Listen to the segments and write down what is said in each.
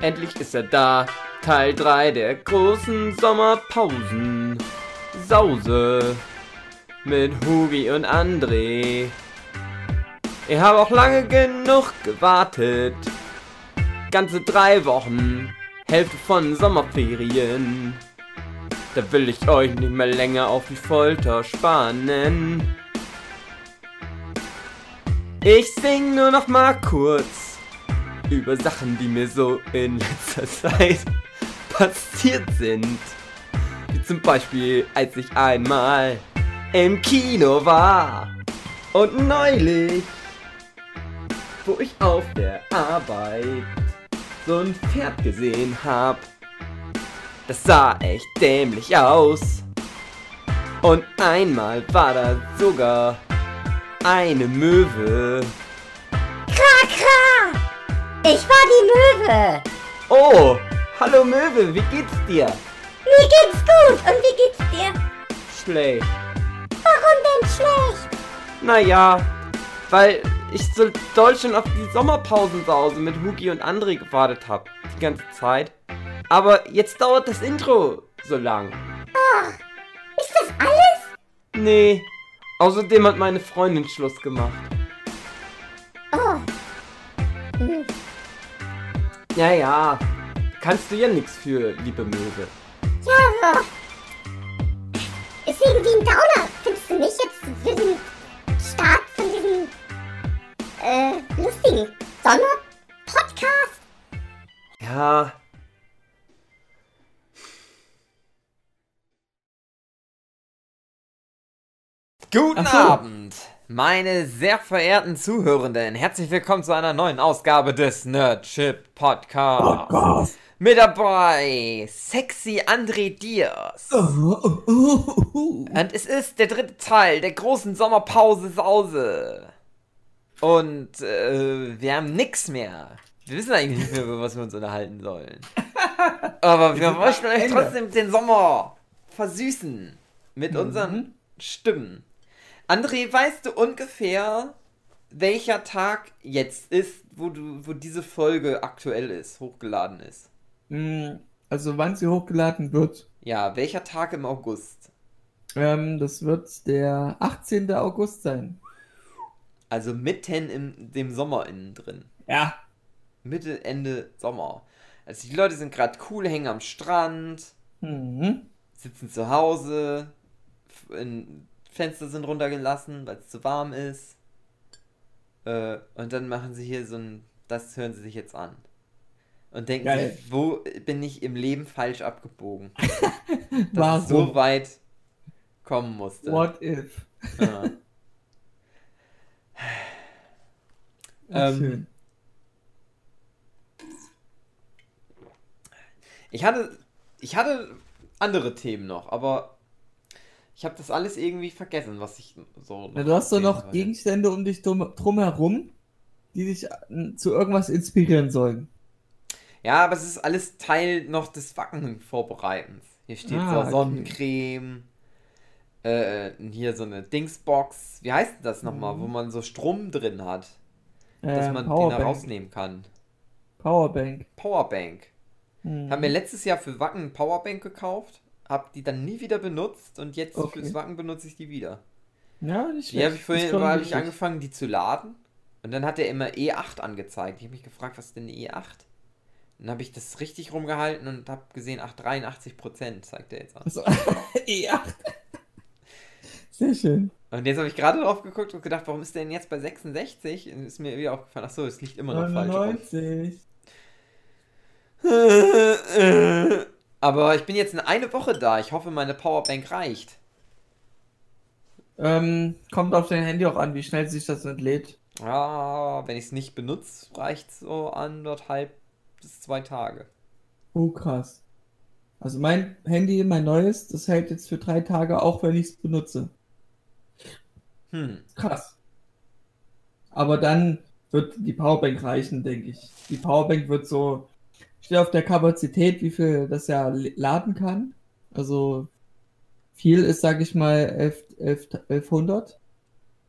Endlich ist er da. Teil 3 der großen Sommerpausen. Sause. Mit Hugi und André. Ich habe auch lange genug gewartet. Ganze drei Wochen. Hälfte von Sommerferien. Da will ich euch nicht mehr länger auf die Folter spannen. Ich sing nur noch mal kurz über Sachen, die mir so in letzter Zeit passiert sind. Wie zum Beispiel, als ich einmal im Kino war. Und neulich, wo ich auf der Arbeit so ein Pferd gesehen hab. Das sah echt dämlich aus. Und einmal war da sogar eine Möwe. Ich war die Möwe. Oh, hallo Möwe, wie geht's dir? Mir geht's gut. Und wie geht's dir? Schlecht. Warum denn schlecht? Naja, weil ich so doll schon auf die Sommerpausensause mit Hugi und André gewartet hab. Die ganze Zeit. Aber jetzt dauert das Intro so lang. Ist das alles? Nee. Außerdem hat meine Freundin Schluss gemacht. Oh. Hm. Ja, ja. Kannst du ja nichts für, liebe Möwe. Ja, so. Ist irgendwie ein Downer. Findest du nicht jetzt für den Start von diesem äh, lustigen Sommer-Podcast? Ja. Guten so. Abend, meine sehr verehrten Zuhörenden. Herzlich willkommen zu einer neuen Ausgabe des Nerdship Podcast. Podcast. Mit dabei Sexy André Diaz. Und es ist der dritte Teil der großen Sommerpause Sause. Und äh, wir haben nix mehr. Wir wissen eigentlich nicht mehr, über was wir uns unterhalten sollen. Aber wir möchten euch trotzdem den Sommer versüßen. Mit Mhm. unseren Stimmen. André, weißt du ungefähr, welcher Tag jetzt ist, wo, du, wo diese Folge aktuell ist, hochgeladen ist? Mm, Also wann sie hochgeladen wird, Ja, welcher Tag im August? ähm, das wird der 18. August sein. Also mitten in dem Sommer innen drin. Ja. Mitte, Ende Sommer. Also die Leute sind gerade cool, hängen am Strand, Mhm. sitzen zu Hause, in, Fenster sind runtergelassen, weil es zu warm ist. Äh, und dann machen sie hier so ein, das hören sie sich jetzt an. Und denken Geil. sich, wo bin ich im Leben falsch abgebogen? Dass es so weit kommen musste. What if? Ja. Ähm, schön. Ich hatte, ich hatte andere Themen noch, aber ich habe das alles irgendwie vergessen, was ich so. Na, du hast doch noch. Gegenstände um dich drum, drumherum, die dich äh, zu irgendwas inspirieren sollen. Ja, aber es ist alles Teil noch des Wacken-Vorbereitens. Hier steht Ah, so okay. Sonnencreme, äh, hier so eine Dingsbox. Wie heißt das nochmal, Mhm. wo man so Strom drin hat, dass Äh, man den Powerbank. herausnehmen kann? Powerbank. Powerbank. Mhm. Haben mir letztes Jahr für Wacken Powerbank gekauft, hab die dann nie wieder benutzt und jetzt Okay. fürs Wacken benutze ich die wieder. Ja, nicht Die habe ich vorhin habe ich angefangen, die zu laden. Und dann hat er immer E8 angezeigt. Ich habe mich gefragt, was ist denn eine E8? Dann habe ich das richtig rumgehalten und habe gesehen, ach, 83% zeigt er jetzt an. So, ja. Sehr schön. Und jetzt habe ich gerade drauf geguckt und gedacht, warum ist der denn jetzt bei 66? Und ist mir wieder aufgefallen, ach so, es liegt immer noch falsch rum. 99. Aber ich bin jetzt in eine Woche da. Ich hoffe, meine Powerbank reicht. Ähm, kommt auf dein Handy auch an, wie schnell sich das entlädt. Ja, wenn ich es nicht benutze, reicht es so anderthalb bis zwei Tage. Oh, krass. Also mein Handy, mein neues, das hält jetzt für drei Tage, auch wenn ich es benutze. Hm. Krass. Aber dann wird die Powerbank reichen, denke ich. Die Powerbank wird so, steht auf der Kapazität, wie viel das ja laden kann. Also viel ist, sage ich mal, 11, 11, 1100.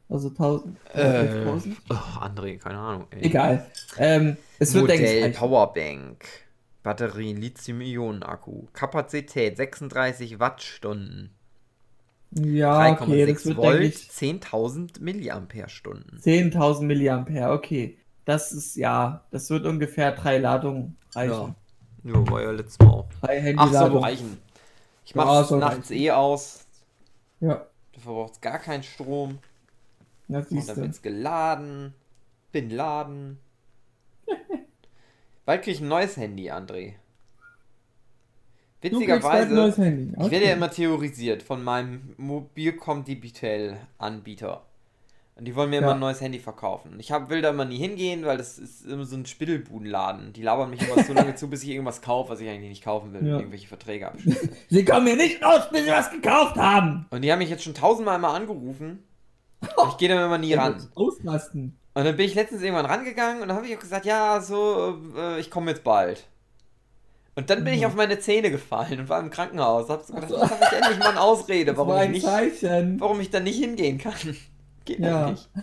Also 1000. Äh, 11.000. oh, André, keine Ahnung. Ey. Egal. Ähm, es wird, denke ich, Modell. Powerbank. Batterie, Lithium-Ionen-Akku. Kapazität 36 Wattstunden. Ja, okay, das 3,6 wird, Volt, denke ich, 10.000 Milliampere-Stunden. 10.000 Milliampere, okay. Das ist, ja, das wird ungefähr drei Ladungen reichen. Ja, war ja letztes Mal auch. Drei Ach, Handyladungen. soll reichen. Ich Ja, mach's soll nachts eh aus. Ja, Du verbrauchst gar keinen Strom. das Und dann du. wird's geladen. Bin laden. Bald krieg ich ein neues Handy, André. Witzigerweise, neues Handy. ich werde ja Okay. immer theorisiert von meinem Mobilcom Digital Anbieter. Und die wollen mir immer Ja. ein neues Handy verkaufen. Ich hab, will da immer nie hingehen, weil das ist immer so ein Spittelbudenladen. Die labern mich immer so lange zu, bis ich irgendwas kaufe, was ich eigentlich nicht kaufen will. Ja. Irgendwelche Verträge abschließe. Sie kommen mir nicht raus, bis sie was gekauft haben. Und die haben mich jetzt schon tausendmal mal angerufen. Ich gehe da immer nie ran. Ausrasten. Und dann bin ich letztens irgendwann rangegangen und dann habe ich auch gesagt, ja, so, äh, ich komme jetzt bald. Und dann bin ich Mhm. auf meine Zähne gefallen und war im Krankenhaus. Hab so gedacht, jetzt habe ich endlich mal eine Ausrede, warum ich, nicht, warum ich da nicht hingehen kann. Geht Ja. ja. nicht.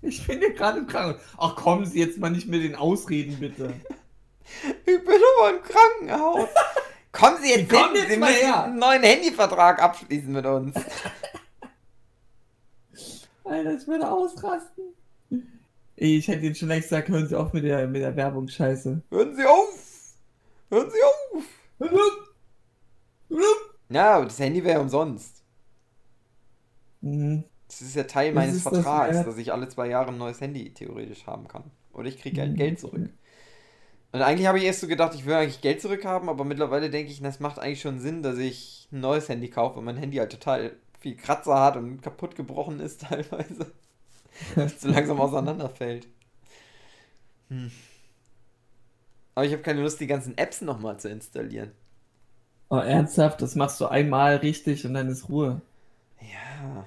Ich bin hier gerade im Krankenhaus. Ach, kommen Sie jetzt mal nicht mit den Ausreden, bitte. Ich bin aber im Krankenhaus. Kommen Sie jetzt Komm hin, jetzt Sie mal müssen her. einen neuen Handyvertrag abschließen mit uns. Alter, ich würde ausrasten. Ich hätte Ihnen schon längst gesagt, hören Sie auf mit der, mit der Werbung, scheiße. Hören Sie auf! Hören Sie auf! Ja, das Handy wäre ja umsonst. Mhm. Das ist ja Teil Das meines das Vertrags, wert. dass ich alle zwei Jahre ein neues Handy theoretisch haben kann. Oder ich kriege halt Mhm. Geld zurück. Und eigentlich habe ich erst so gedacht, ich will eigentlich Geld zurückhaben, aber mittlerweile denke ich, das macht eigentlich schon Sinn, dass ich ein neues Handy kaufe, weil mein Handy halt total viel Kratzer hat und kaputt gebrochen ist teilweise. Dass so langsam auseinanderfällt. Hm. Aber ich habe keine Lust, die ganzen Apps nochmal zu installieren. Oh, ernsthaft, das machst du einmal richtig und dann ist Ruhe. Ja.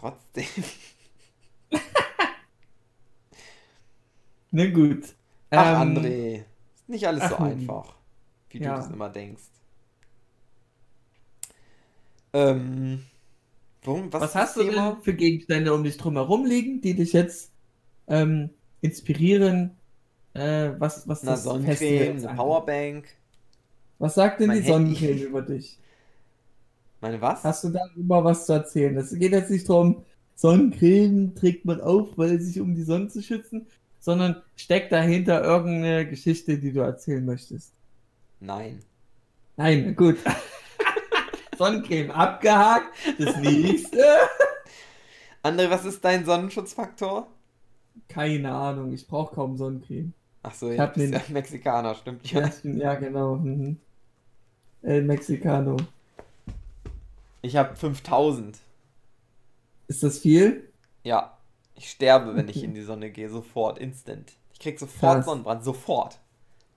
Trotzdem. Na gut. Ach, Ähm, André. Ist nicht alles so ach, einfach, wie Ja. du das immer denkst. Ähm. Worum, was, Was hast du Thema? denn für Gegenstände um dich drumherum liegen, die dich jetzt ähm, inspirieren, äh, was, was Eine das Sonnencreme, eine? Powerbank. Was sagt denn Mein die Handy. Sonnencreme über dich? Meine was? Hast du darüber was zu erzählen? Es geht jetzt nicht darum, Sonnencreme trägt man auf, weil sich um die Sonne zu schützen, sondern steckt dahinter irgendeine Geschichte, die du erzählen möchtest. Nein. Nein, gut. Sonnencreme abgehakt. Das nächste. André, was ist dein Sonnenschutzfaktor? Keine Ahnung, ich brauche kaum Sonnencreme. Ach so, Ich ja, bist den- ja Mexikaner, stimmt Ja, ja. ich bin, ja genau. Mhm. El Mexicano. Ich habe 5000. Ist das viel? Ja. Ich sterbe, wenn ich in die Sonne gehe, sofort, instant. Ich krieg sofort Krass. Sonnenbrand, sofort.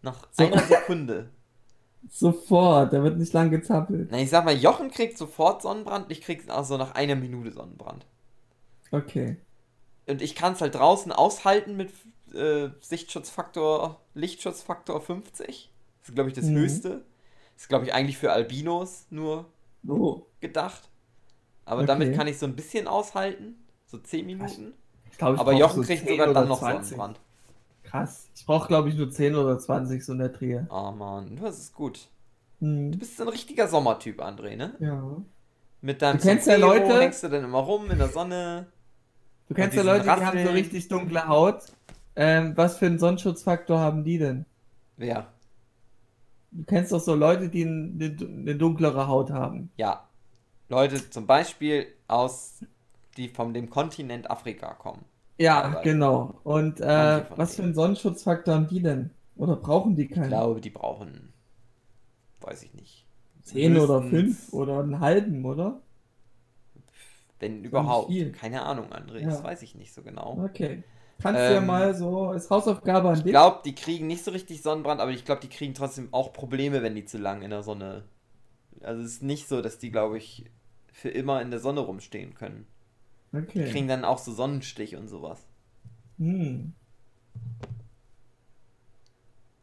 Nach So- einer Sekunde. Sofort, da wird nicht lang gezappelt. Na, ich sag mal, Jochen kriegt sofort Sonnenbrand, ich krieg also nach einer Minute Sonnenbrand. Okay. Und ich kann es halt draußen aushalten mit äh, Sichtschutzfaktor, Lichtschutzfaktor 50. Das ist, glaube ich, das Mhm. höchste. Das ist, glaube ich, eigentlich für Albinos nur Oh, gedacht. Aber Okay. damit kann ich so ein bisschen aushalten. So 10 Minuten. ich glaube, ich Aber Jochen so kriegt 10 sogar dann noch 20. Sonnenbrand. Krass. Ich brauche, glaube ich, nur 10 oder 20 so in der Drehe. Oh Mann, das ist gut. Du Hm. bist so ein richtiger Sommertyp, André, ne? Ja. Mit deinem Du kennst ja Sombrero Leute- hängst du dann immer rum in der Sonne. Du kennst ja Leute, die haben so richtig dunkle Haut. Ähm, was für einen Sonnenschutzfaktor haben die denn? Wer? Du kennst doch so Leute, die eine, eine dunklere Haut haben. Ja. Leute zum Beispiel aus, die von dem Kontinent Afrika kommen. Ja, Aber- genau. Und äh, was für einen Sonnenschutzfaktor haben die denn? Oder brauchen die Ich keinen? glaube, die brauchen, weiß ich nicht. 10 oder 5 oder einen halben, oder? Wenn überhaupt. Keine Ahnung, André, Ja. das weiß ich nicht so genau. Okay. Kannst du ja Ähm, mal so als Hausaufgabe an Ich dich. glaube, die kriegen nicht so richtig Sonnenbrand, aber ich glaube, die kriegen trotzdem auch Probleme, wenn die zu lang in der Sonne. Also es ist nicht so, dass die, glaube ich, für immer in der Sonne rumstehen können. Die Okay. kriegen dann auch so Sonnenstich und sowas. Hm.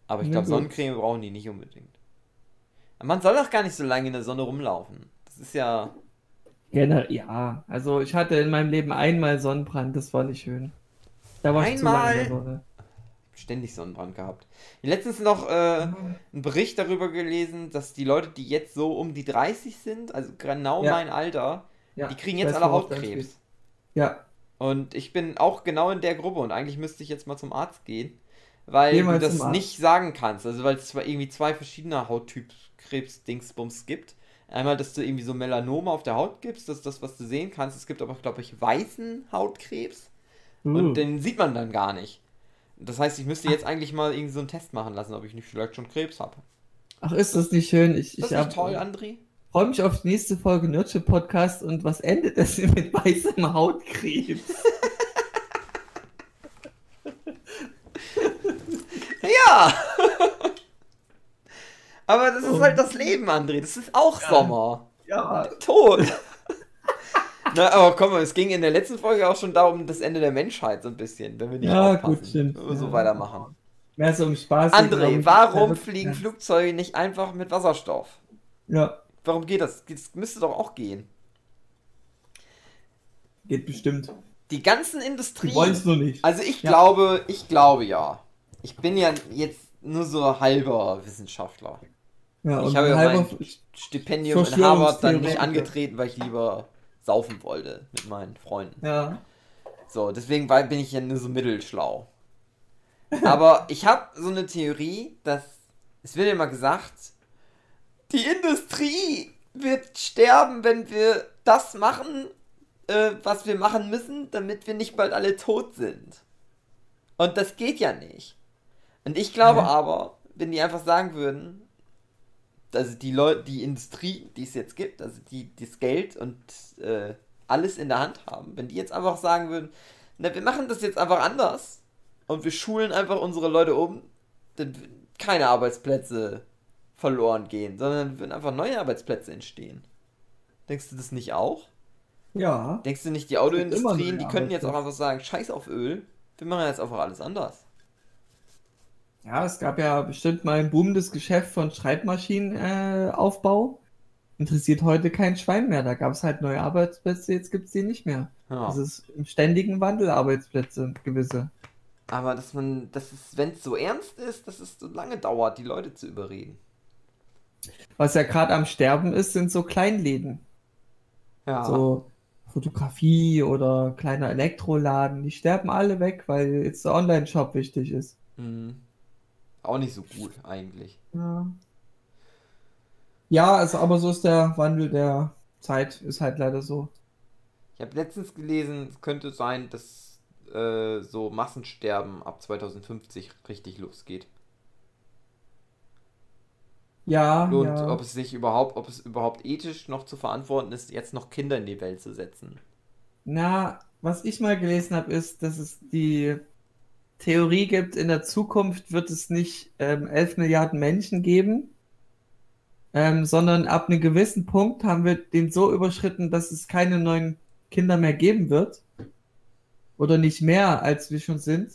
Aber ich glaube. Sonnencreme brauchen die nicht unbedingt. Man soll doch gar nicht so lange in der Sonne rumlaufen. Das ist ja. Gener ja, also ich hatte in meinem Leben einmal Sonnenbrand, das war nicht schön. Da war ich zu lange in der Einmal? Sonne. ständig Sonnenbrand gehabt. Letztens noch äh, einen Bericht darüber gelesen, dass die Leute, die jetzt so um die 30 sind, also genau Ja. mein Alter, Ja, die kriegen jetzt alle Hautkrebs. Ja, Und ich bin auch genau in der Gruppe und eigentlich müsste ich jetzt mal zum Arzt gehen, weil du das nicht sagen kannst. Also weil es zwar irgendwie zwei verschiedene Hauttyp-Krebs-Dingsbums gibt. Einmal, dass du irgendwie so Melanome auf der Haut gibst, das ist das, was du sehen kannst. Es gibt aber, glaube ich, weißen Hautkrebs Uh. und den sieht man dann gar nicht. Das heißt, ich müsste jetzt eigentlich mal irgendwie so einen Test machen lassen, ob ich nicht vielleicht schon Krebs habe. Ach, ist das nicht schön? Ich, Das ich ist nicht toll, André. freue mich auf die nächste Folge Nurture Podcast und was endet das mit weißem Hautkrebs? Ja! aber das ist Oh. halt das Leben, André. Das ist auch Sommer. Ja, Tot. Na, aber komm mal, es ging in der letzten Folge auch schon darum, das Ende der Menschheit so ein bisschen, wenn wir nicht Ja, aufpassen. gut, stimmt. Wenn wir so Ja. weitermachen. mehr so um Spaß. André, warum fliegen. Flugzeuge nicht einfach mit Wasserstoff? Ja, Warum geht das? Das müsste doch auch gehen. geht bestimmt. Die ganzen Die Industrien. wollen es nur nicht. Also ich Ja. glaube, ich glaube ja. Ich bin ja jetzt nur so halber Wissenschaftler. Ja, ich habe ja halber- mein Stipendium in Harvard dann nicht angetreten, weil ich lieber saufen wollte mit meinen Freunden. ja. So, deswegen war, bin ich ja nur so mittelschlau. Aber ich habe so eine Theorie, dass es wird immer gesagt, die Industrie wird sterben, wenn wir das machen, äh, was wir machen müssen, damit wir nicht bald alle tot sind. Und das geht ja nicht. Und ich glaube Hä? aber, wenn die einfach sagen würden, also die Leute, die Industrie, die es jetzt gibt, also die das Geld und äh, alles in der Hand haben, wenn die jetzt einfach sagen würden, na, wir machen das jetzt einfach anders und wir schulen einfach unsere Leute um, dann würden keine Arbeitsplätze verloren gehen, sondern würden einfach neue Arbeitsplätze entstehen. Denkst du das nicht auch? Ja. Denkst du nicht, die Autoindustrien, die könnten jetzt auch einfach sagen, scheiß auf Öl, wir machen jetzt einfach alles anders. Ja, es gab ja bestimmt mal ein boomendes Geschäft von Schreibmaschinenaufbau. Äh. Interessiert heute kein Schwein mehr. Da gab es halt neue Arbeitsplätze, jetzt gibt es die nicht mehr. Ja. Das ist im ständigen Wandel Arbeitsplätze, gewisse. Aber dass man, das ist, wenn es so ernst ist, dass es so lange dauert, die Leute zu überreden. Was ja gerade am Sterben ist, sind so Kleinläden. Ja. So Fotografie oder kleiner Elektroladen. Die sterben alle weg, weil jetzt der Online-Shop wichtig ist. Hm. Auch nicht so gut eigentlich. Ja. Ja, also, aber so ist der Wandel der Zeit, ist halt leider so. Ich habe letztens gelesen, es könnte sein, dass äh, so Massensterben ab 2050 richtig losgeht. Ja, Und ja. ob es sich überhaupt, ob es überhaupt ethisch noch zu verantworten ist, jetzt noch Kinder in die Welt zu setzen. Na, was ich mal gelesen habe, ist, dass es die Theorie gibt, in der Zukunft wird es nicht ähm, 11 Milliarden Menschen geben, ähm, sondern ab einem gewissen Punkt haben wir den so überschritten, dass es keine neuen Kinder mehr geben wird. Oder nicht mehr, als wir schon sind.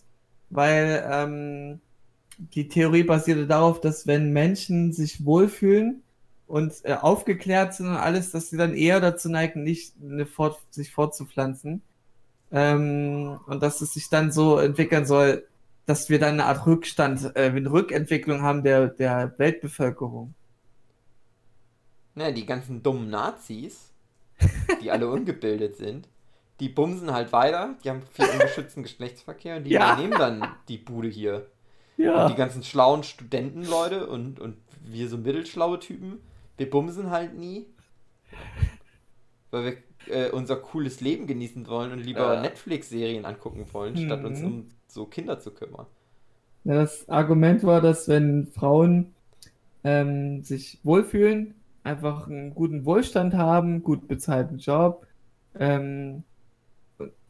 Weil ähm, die Theorie basierte darauf, dass wenn Menschen sich wohlfühlen und äh, aufgeklärt sind und alles, dass sie dann eher dazu neigen, nicht eine fort, sich fortzupflanzen. Ähm, und dass es sich dann so entwickeln soll, dass wir dann eine Art Rückstand, äh, eine Rückentwicklung haben der, der Weltbevölkerung. Naja, die ganzen dummen Nazis, die alle ungebildet sind, die bumsen halt weiter, die haben viel ungeschützten Geschlechtsverkehr und die Ja. übernehmen dann die Bude hier. Ja. Und die ganzen schlauen Studentenleute und, und wir so mittelschlaue Typen, wir bumsen halt nie. Weil wir äh, unser cooles Leben genießen wollen und lieber Ja. Netflix-Serien angucken wollen, statt uns Mhm. um so Kinder zu kümmern. Ja, das Argument war, dass wenn Frauen ähm, sich wohlfühlen, einfach einen guten Wohlstand haben, gut bezahlten Job, ähm,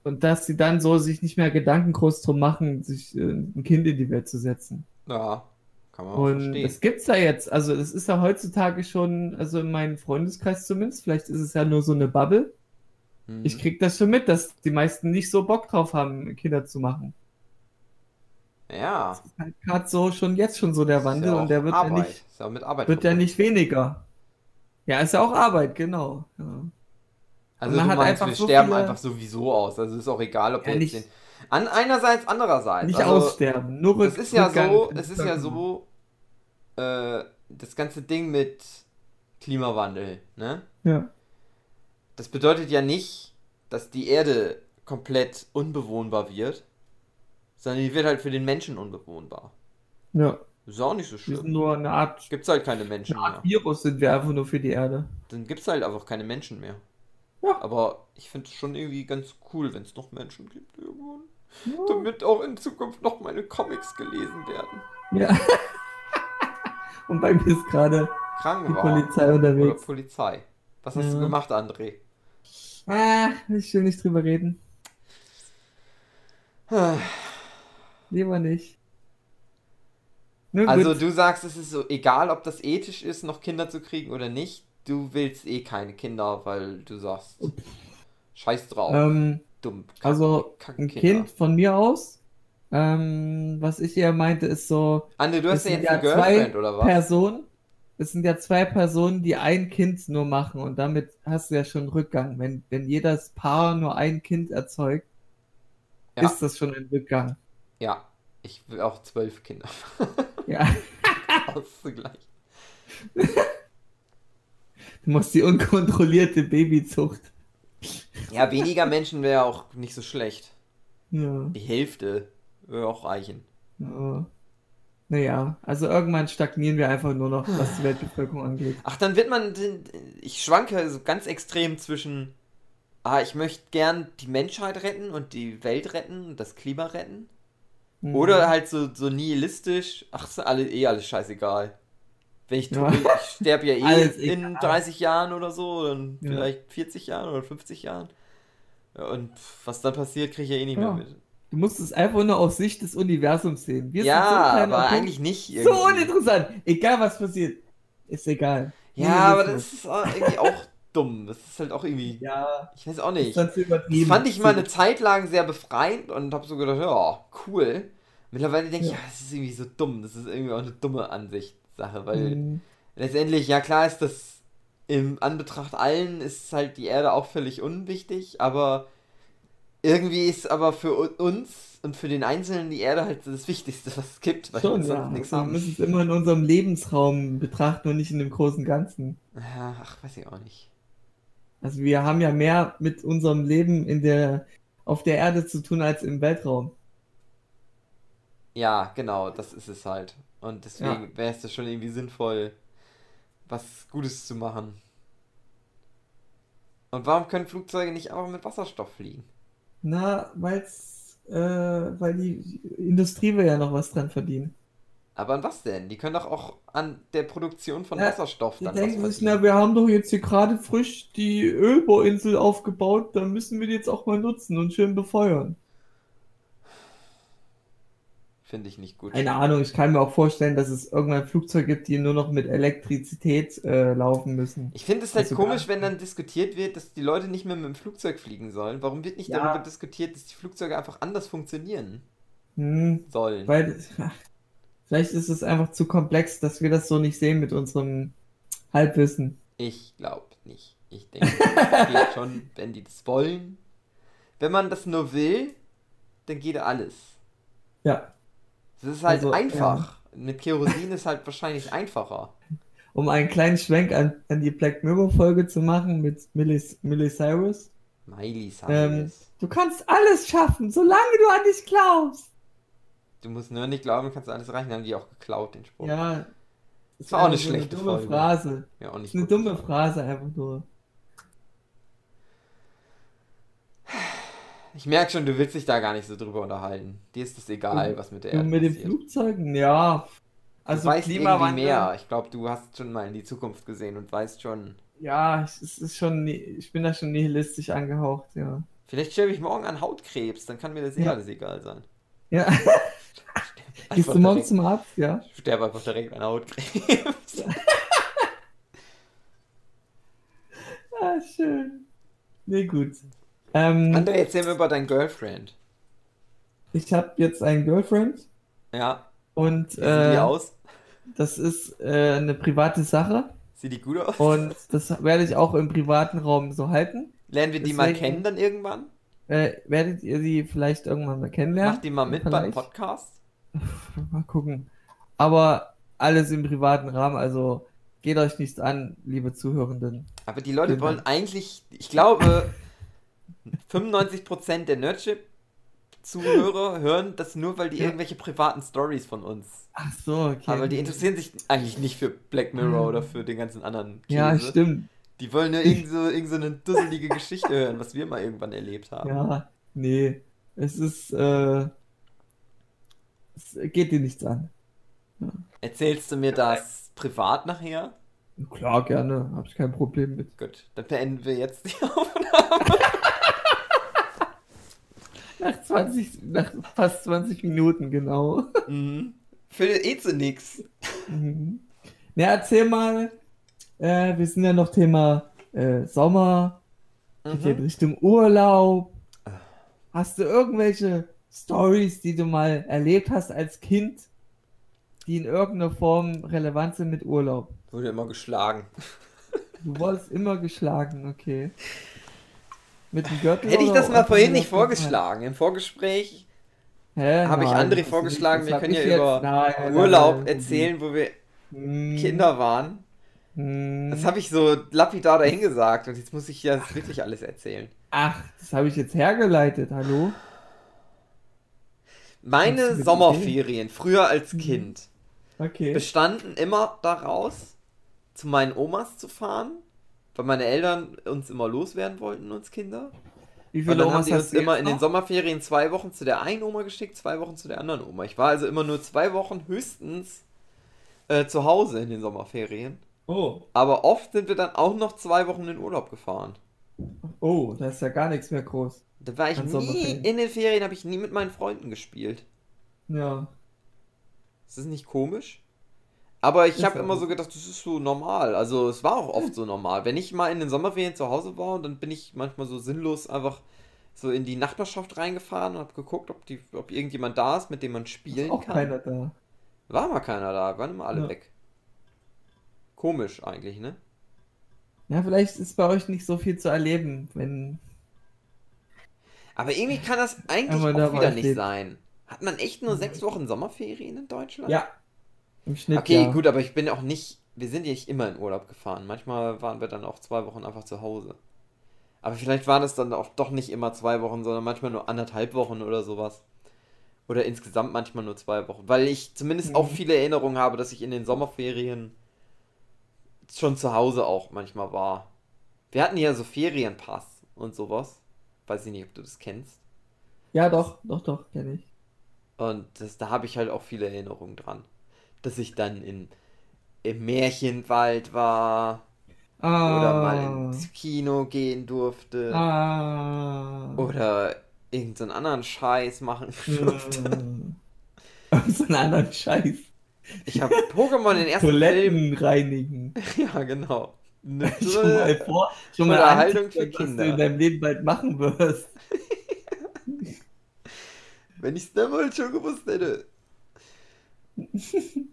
und, dass sie dann so sich nicht mehr Gedanken groß drum machen, sich äh, ein Kind in die Welt zu setzen. Ja, kann man auch Und verstehen. das gibt's ja jetzt. Also das ist ja heutzutage schon, also in meinem Freundeskreis zumindest, vielleicht ist es ja nur so eine Bubble. Mhm. Ich krieg das schon mit, dass die meisten nicht so Bock drauf haben, Kinder zu machen. ja, Halt gerade so schon jetzt schon so der Wandel ist ja und der wird ja nicht, Ist ja mit Arbeit wird ja nicht weniger. Ja, ist ja auch Arbeit, genau. Ja. Also man du hat meinst, einfach wir so sterben viele- einfach sowieso aus. Also ist auch egal, ob Ja, wir jetzt nicht- den An einerseits, andererseits. Nicht also, aussterben, nur Es ist ja so, es ist ja so, äh, das ganze Ding mit Klimawandel, ne? Ja. Das bedeutet ja nicht, dass die Erde komplett unbewohnbar wird, sondern die wird halt für den Menschen unbewohnbar. Ja. Ist auch nicht so Wir sind schlimm. nur eine Art, Gibt's halt keine Menschen eine Art mehr. Virus sind wir einfach nur für die Erde. Dann gibt's halt einfach keine Menschen mehr. Ja. Aber ich finde es schon irgendwie ganz cool, wenn es noch Menschen gibt irgendwann. Ja. Damit auch in Zukunft noch meine Comics gelesen werden. ja. Und bei mir ist gerade die. Polizei Oder unterwegs. Polizei. Was hast du Ja. gemacht, André? Ah, ich will nicht drüber reden. Lieber nicht. Nur Also gut. du sagst, es ist so egal, ob das ethisch ist, noch Kinder zu kriegen oder nicht. Du willst eh keine Kinder, weil du sagst, scheiß drauf, ähm, dumm. Kack- also ein. Kind von mir aus. Ähm, was ich eher meinte, ist so André, du hast ja jetzt eine Girlfriend zwei oder was? Personen. Es sind ja zwei Personen, die ein Kind nur machen und damit hast du ja schon Rückgang. Wenn, wenn jedes Paar nur ein Kind erzeugt, Ja. ist das schon ein Rückgang. Ja, ich will auch zwölf Kinder Ja, auszugleichen. du musst die unkontrollierte Babyzucht. Ja, weniger Menschen wäre auch nicht so schlecht. Ja. Die Hälfte würde auch reichen. Ja. Naja, also irgendwann stagnieren wir einfach nur noch, was die Weltbevölkerung angeht. Ach, dann wird man. Ich schwanke so ganz extrem zwischen. Ah, ich möchte gern die Menschheit retten und die Welt retten und das Klima retten. Mhm. Oder halt so, so nihilistisch. Ach, ist alle, eh alles scheißegal. Wenn ich, Ja. ich sterbe ja eh in egal. 30 Jahren oder so, dann Ja. vielleicht 40 Jahren oder 50 Jahren. Ja, und was dann passiert, kriege ich ja eh nicht Ja. mehr mit. Du musst es einfach nur aus Sicht des Universums sehen. Wir Ja, sind so aber Punkt. eigentlich nicht. So irgendwie. uninteressant. Egal was passiert. Ist egal. Ja, aber Nihilismus. das ist irgendwie auch dumm. Das ist halt auch irgendwie. Ja, Ich weiß auch nicht. Das übertrieben. fand ich mal eine Zeit lang sehr befreiend und habe so gedacht, ja, cool. Mittlerweile denke ich, Ja. ja, das ist irgendwie so dumm. Das ist irgendwie auch eine dumme Ansichtssache, weil Mhm. letztendlich, ja klar ist das im Anbetracht allen ist halt die Erde auch völlig unwichtig, aber irgendwie ist aber für uns und für den Einzelnen die Erde halt das Wichtigste, was es gibt, weil Schon, wir ja. nichts Also, wir haben. müssen es immer in unserem Lebensraum betrachten und nicht in dem großen Ganzen. Ja, ach, weiß ich auch nicht. Also wir haben ja mehr mit unserem Leben in der, auf der Erde zu tun als im Weltraum. Ja, genau, das ist es halt. Und deswegen wäre es ja schon irgendwie sinnvoll, was Gutes zu machen. Und warum können Flugzeuge nicht einfach mit Wasserstoff fliegen? Na, weil's, äh, weil die Industrie will ja noch was dran verdienen. Aber an was denn? Die können doch auch an der Produktion von Ja, Wasserstoff Die dann denken was sich, na, wir haben doch jetzt hier gerade frisch die Ölbohrinsel aufgebaut, dann müssen wir die jetzt auch mal nutzen und schön befeuern. Finde ich nicht gut. Keine Ahnung, ich kann mir auch vorstellen, dass es irgendwann Flugzeuge gibt, die nur noch mit Elektrizität äh, laufen müssen. Ich finde es halt Also komisch, wenn dann diskutiert wird, dass die Leute nicht mehr mit dem Flugzeug fliegen sollen. Warum wird nicht Ja. darüber diskutiert, dass die Flugzeuge einfach anders funktionieren Hm, sollen? weil ach, vielleicht ist es einfach zu komplex, dass wir das so nicht sehen mit unserem Halbwissen. Ich glaube nicht. Ich denke, es geht schon, wenn die das wollen. Wenn man das nur will, dann geht alles. Ja, Das ist halt Also, einfach. Mit Kerosin ist halt wahrscheinlich einfacher. um einen kleinen Schwenk an, an die Black Mirror Folge zu machen mit Miley, Miley Cyrus. Miley Ähm, Cyrus. du kannst alles schaffen, solange du an dich glaubst. Du musst nur nicht glauben, kannst alles reichen. Haben die auch geklaut, den Spruch. Ja. Das war auch eine einfach so schlechte dumme Folge. Phrase. Ja, auch nicht eine dumme. Phrase einfach nur. Ich merke schon, du willst dich da gar nicht so drüber unterhalten. Dir ist es egal, was mit der Erde mit den passiert. Flugzeugen, ja. Also du weißt irgendwie Klimawandel. mehr. Ich glaube, du hast schon mal in die Zukunft gesehen und weißt schon. Ja, es ist schon, ich bin da schon nihilistisch angehaucht, ja. Vielleicht sterbe ich morgen an Hautkrebs, dann kann mir das eh Ja. alles egal sein. Ja, gehst du morgen zum Arzt, ja? Ich sterbe einfach direkt an Hautkrebs. Ah, schön. Nee, gut. Ähm, André, erzähl mir über dein Girlfriend. ich habe jetzt einen Girlfriend Ja, und wie sieht die äh, aus? das ist äh, eine private Sache Sieht die gut aus? und das werde ich auch im privaten Raum so halten. Lernen wir die mal kennen dann irgendwann? Äh, werdet ihr sie vielleicht irgendwann mal kennenlernen? Mach die mal mit beim Vielleicht. Podcast. Mal gucken. Aber alles im privaten Rahmen, also geht euch nichts an, liebe Zuhörenden. Aber die Leute Vielen wollen Dank. eigentlich, ich glaube, 95% der Nerdship-Zuhörer hören das nur, weil die Ja. irgendwelche privaten Stories von uns. Ach so, okay. Aber die interessieren sich eigentlich nicht für Black Mirror oder für den ganzen anderen Ja, Käse. stimmt. Die wollen nur irgend so, irgend so eine dusselige Geschichte hören, was wir mal irgendwann erlebt haben. Ja, nee. Es ist, äh, es geht dir nichts an. Erzählst du mir das privat nachher? Klar, gerne. Hab ich kein Problem mit. Gut, dann beenden wir jetzt die Aufnahme. Nach 20, nach fast 20 Minuten, genau. Mhm. Für eh zu nix. Mhm. Na, erzähl mal, äh, wir sind ja noch Thema äh, Sommer, geht in Mhm. Richtung Urlaub. Hast du irgendwelche Stories, die du mal erlebt hast als Kind, die in irgendeiner Form relevant sind mit Urlaub? Wurde immer geschlagen. Du wurdest immer geschlagen, okay. Mit dem Gürtel Hätte ich das mal vorhin nicht vorgeschlagen. Im Vorgespräch habe ich André vorgeschlagen, wir können ja jetzt- über Nein, Urlaub nein, erzählen, wo wir Hm, Kinder waren. hm. Das habe ich so lapidar dahin gesagt und jetzt muss ich ja wirklich alles erzählen. Ach, das habe ich jetzt hergeleitet, hallo? Meine Sommerferien, früher als Mhm. Kind, Okay. bestanden immer daraus, zu meinen Omas zu fahren, weil meine Eltern uns immer loswerden wollten, uns Kinder. Wie Und viele dann haben Omas die uns hast du immer in den? Sommerferien zwei Wochen zu der einen Oma geschickt, zwei Wochen zu der anderen Oma. Ich war also immer nur zwei Wochen höchstens äh, zu Hause in den Sommerferien. Oh, Aber oft sind wir dann auch noch zwei Wochen in Urlaub gefahren. oh, da ist ja gar nichts mehr groß. Da war ich An nie, in den Ferien habe ich nie mit meinen Freunden gespielt. Ja. Ist das nicht komisch? Aber ich Ist habe immer so. gedacht, das ist so normal. Also es war auch oft so normal. Wenn ich mal in den Sommerferien zu Hause war und dann bin ich manchmal so sinnlos einfach so in die Nachbarschaft reingefahren und habe geguckt, ob, die, ob irgendjemand da ist, mit dem man Ist spielen auch kann. keiner da. War mal keiner da, waren immer alle Ja. weg. Komisch eigentlich, ne? Ja, vielleicht ist bei euch nicht so viel zu erleben, wenn. Aber irgendwie kann das eigentlich Aber auch wieder ich nicht nicht. sein. Hat man echt nur sechs Wochen Sommerferien in Deutschland? Ja. Im Schnitt. Okay, ja. gut, aber ich bin auch nicht, wir sind ja nicht immer in Urlaub gefahren. Manchmal waren wir dann auch zwei Wochen einfach zu Hause. Aber vielleicht waren es dann auch doch nicht immer zwei Wochen, sondern manchmal nur anderthalb Wochen oder sowas. Oder insgesamt manchmal nur zwei Wochen. Weil ich zumindest auch Mhm. viele Erinnerungen habe, dass ich in den Sommerferien schon zu Hause auch manchmal war. Wir hatten ja so Ferienpass und sowas. Weiß ich nicht, ob du das kennst. Ja, doch, doch, doch, kenne ich. Und das, da habe ich halt auch viele Erinnerungen dran. Dass ich dann in, im Märchenwald war Ah. oder mal ins Kino gehen durfte Ah. oder irgendeinen anderen Scheiß machen durfte. Hm. so einen anderen Scheiß. Ich habe Pokémon den ersten Film. Toiletten reinigen. Ja, genau. Eine Schon mal vor, schon mal Unterhaltung für antippen, was Kinder. du in deinem Leben bald machen wirst. Wenn ich es damals schon gewusst hätte.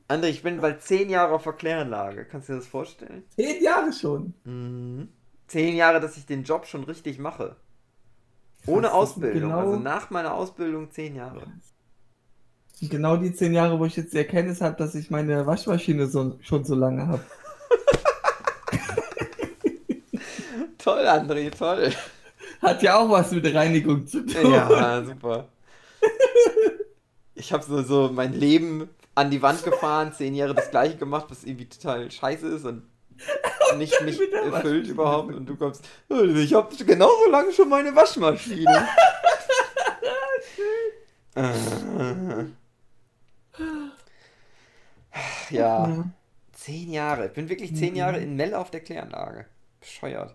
André, ich bin bald zehn Jahre auf der Kläranlage. Kannst du dir das vorstellen? Zehn Jahre schon. Mhm. Zehn Jahre, dass ich den Job schon richtig mache. Ohne Krass, Ausbildung. genau- Also nach meiner Ausbildung zehn Jahre. Genau die zehn Jahre, wo ich jetzt die Erkenntnis habe, dass ich meine Waschmaschine so, schon so lange habe. Toll, André, toll. Hat ja auch was mit Reinigung zu tun. Ja, super. Ich habe so, so mein Leben an die Wand gefahren, zehn Jahre das gleiche gemacht, was irgendwie total scheiße ist und nicht mich erfüllt überhaupt. Und du kommst, "Oh, ich habe genauso lange schon meine Waschmaschine. Äh. ja, zehn Jahre. Ich bin wirklich zehn Jahre in Melle auf der Kläranlage. Bescheuert.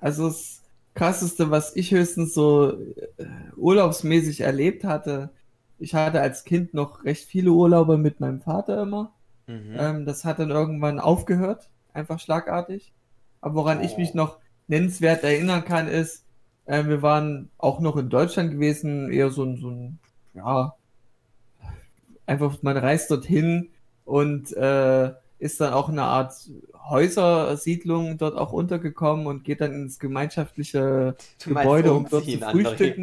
Also das krasseste, was ich höchstens so äh, urlaubsmäßig erlebt hatte, ich hatte als Kind noch recht viele Urlaube mit meinem Vater immer. Mhm. Ähm, das hat dann irgendwann aufgehört, einfach schlagartig. Aber woran ich Oh. mich noch nennenswert erinnern kann, ist, äh, wir waren auch noch in Deutschland gewesen, eher so ein, so ein, ja, einfach man reist dorthin und äh, ist dann auch eine Art Häusersiedlung dort auch untergekommen und geht dann ins gemeinschaftliche Gebäude, um dort zu umziehen, André.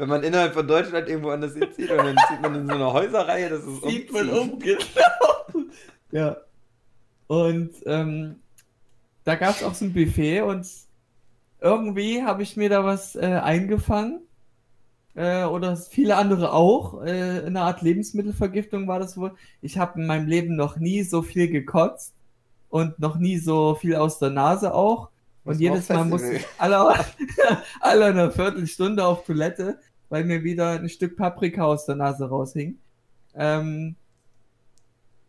Wenn man innerhalb von Deutschland irgendwo anders hinzieht und dann zieht man in so eine Häuserreihe, das ist Sieht man um, genau. Ja. Und ähm, da gab es auch so ein Buffet und irgendwie habe ich mir da was äh, eingefangen. Äh, oder viele andere auch. Äh, eine Art Lebensmittelvergiftung war das wohl. Ich habe in meinem Leben noch nie so viel gekotzt und noch nie so viel aus der Nase auch. Und Muss jedes Mal musste ich alle, alle eine Viertelstunde auf Toilette, weil mir wieder ein Stück Paprika aus der Nase raushing. Ähm,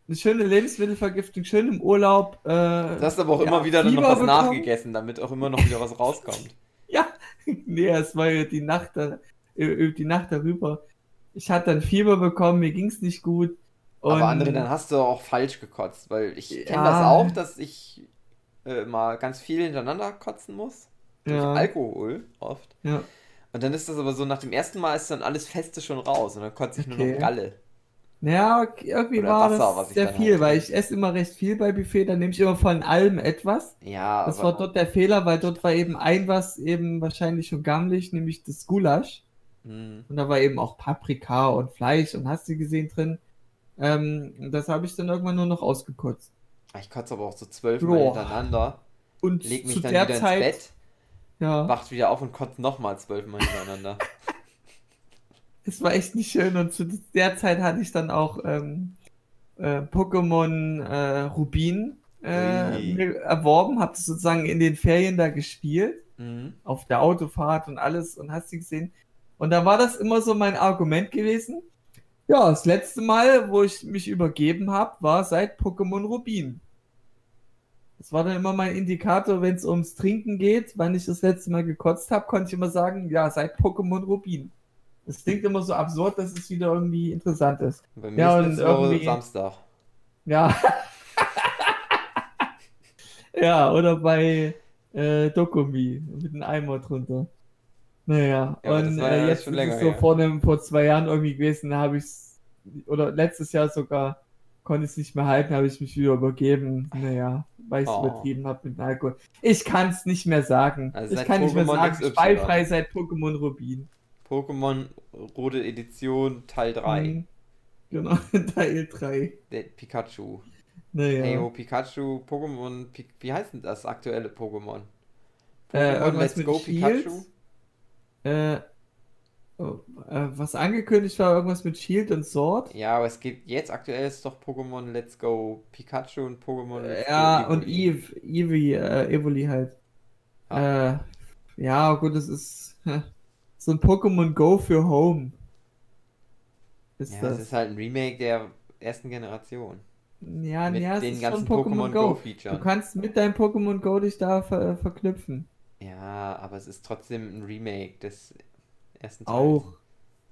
eine schöne Lebensmittelvergiftung, schön im Urlaub. Äh, Du hast aber auch ja, immer wieder noch was bekommen. nachgegessen, damit auch immer noch wieder was rauskommt. Ja, nee, es war die Nacht, da, äh, die Nacht darüber. Ich hatte dann Fieber bekommen, mir ging's nicht gut. Und Aber André, dann hast du auch falsch gekotzt, weil ich kenne Ja. das auch, dass ich äh, mal ganz viel hintereinander kotzen muss. Durch Ja. Alkohol oft. ja, Und dann ist das aber so, nach dem ersten Mal ist dann alles Feste schon raus und dann kotze ich nur Okay. noch Galle. okay, irgendwie Oder war Wasser, was das sehr viel, halt- weil ich esse immer recht viel bei Buffet, dann nehme ich immer von allem etwas. Ja, Das war dort der Fehler, weil dort war eben ein was eben wahrscheinlich schon gammelig, nämlich das Gulasch. Hm. Und da war eben auch Paprika und Fleisch und hast du gesehen drin. Ähm, das habe ich dann irgendwann nur noch ausgekotzt. Ich kotze aber auch so zwölfmal Boah. hintereinander, Und leg mich zu dann der wieder Zeit, ins Bett, ja, wacht wieder auf und kotze nochmal zwölfmal hintereinander. es war echt nicht schön. Und zu der Zeit hatte ich dann auch ähm, äh, Pokémon äh, Rubin äh, erworben, habe das sozusagen in den Ferien da gespielt. Mhm. auf der Autofahrt und alles und hast du gesehen. Und da war das immer so mein Argument gewesen. Ja, das letzte Mal, wo ich mich übergeben habe, war seit Pokémon Rubin. Das war dann immer mein Indikator, wenn es ums Trinken geht, wann ich das letzte Mal gekotzt habe, konnte ich immer sagen, ja, seit Pokémon Rubin. Das klingt immer so absurd, dass es wieder irgendwie interessant ist. Bei mir Ja, ist und irgendwie- Samstag. Ja. ja, oder bei äh, Dokumi mit einem Eimer drunter. Naja, Ja, und war ja äh, jetzt schon ist länger es so her. vor, einem, vor zwei Jahren irgendwie gewesen, da habe ich oder letztes Jahr sogar, konnte ich es nicht mehr halten, habe ich mich wieder übergeben. Naja, weil ich es Oh. übertrieben habe mit dem Alkohol. Ich kann es nicht mehr sagen. Also ich kann nicht mehr sagen, XY. speifrei seit Pokémon Rubin. Pokémon Rote Edition Teil 3. Mhm. Genau, Teil 3. Der Pikachu. Naja. Ey, oh, Pikachu, Pokémon, wie heißt denn das aktuelle Pokémon? Äh, Pokémon irgendwas mit Shield? Äh, oh, äh, was angekündigt war, irgendwas mit Shield und Sword. Ja, aber es gibt jetzt aktuell ist doch Pokémon Let's Go Pikachu und Pokémon Let's Ja, Go und. Eve, Eevee, äh, Evoli halt. Äh, ja, gut, das ist so ein Pokémon Go für Home. Ist Ja, das. das ist halt ein Remake der ersten Generation. ja, mit ja, es den ist ganzen Pokémon Go. Go Du kannst mit deinem Pokémon Go dich da ver verknüpfen. Ja, aber es ist trotzdem ein Remake des ersten Auch.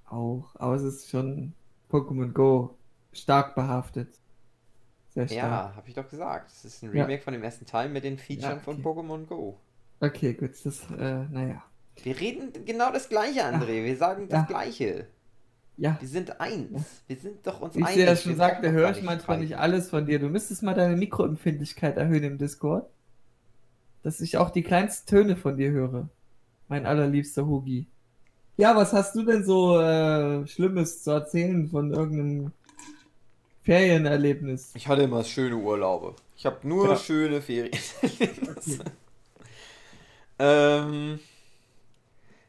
Auch. Aber es ist schon Pokémon Go stark behaftet. Sehr stark. Ja, habe ich doch gesagt. Es ist ein Ja. Remake von dem ersten Teil mit den Features Ja, von okay. Pokémon Go. Okay, gut, das, äh, naja. Wir reden genau das Gleiche, André. Wir sagen das Ja. Gleiche. Ja, Wir sind eins. Wir sind doch uns wie ich einig. dir ja schon Wir sagte, höre ich manchmal nicht alles von dir. Du müsstest mal deine Mikroempfindlichkeit erhöhen im Discord. Dass ich auch die kleinsten Töne von dir höre. Mein allerliebster Hugi. Ja, was hast du denn so äh, Schlimmes zu erzählen von irgendeinem Ferienerlebnis? Ich hatte immer schöne Urlaube. Ich habe nur Ja. schöne Ferien. ähm,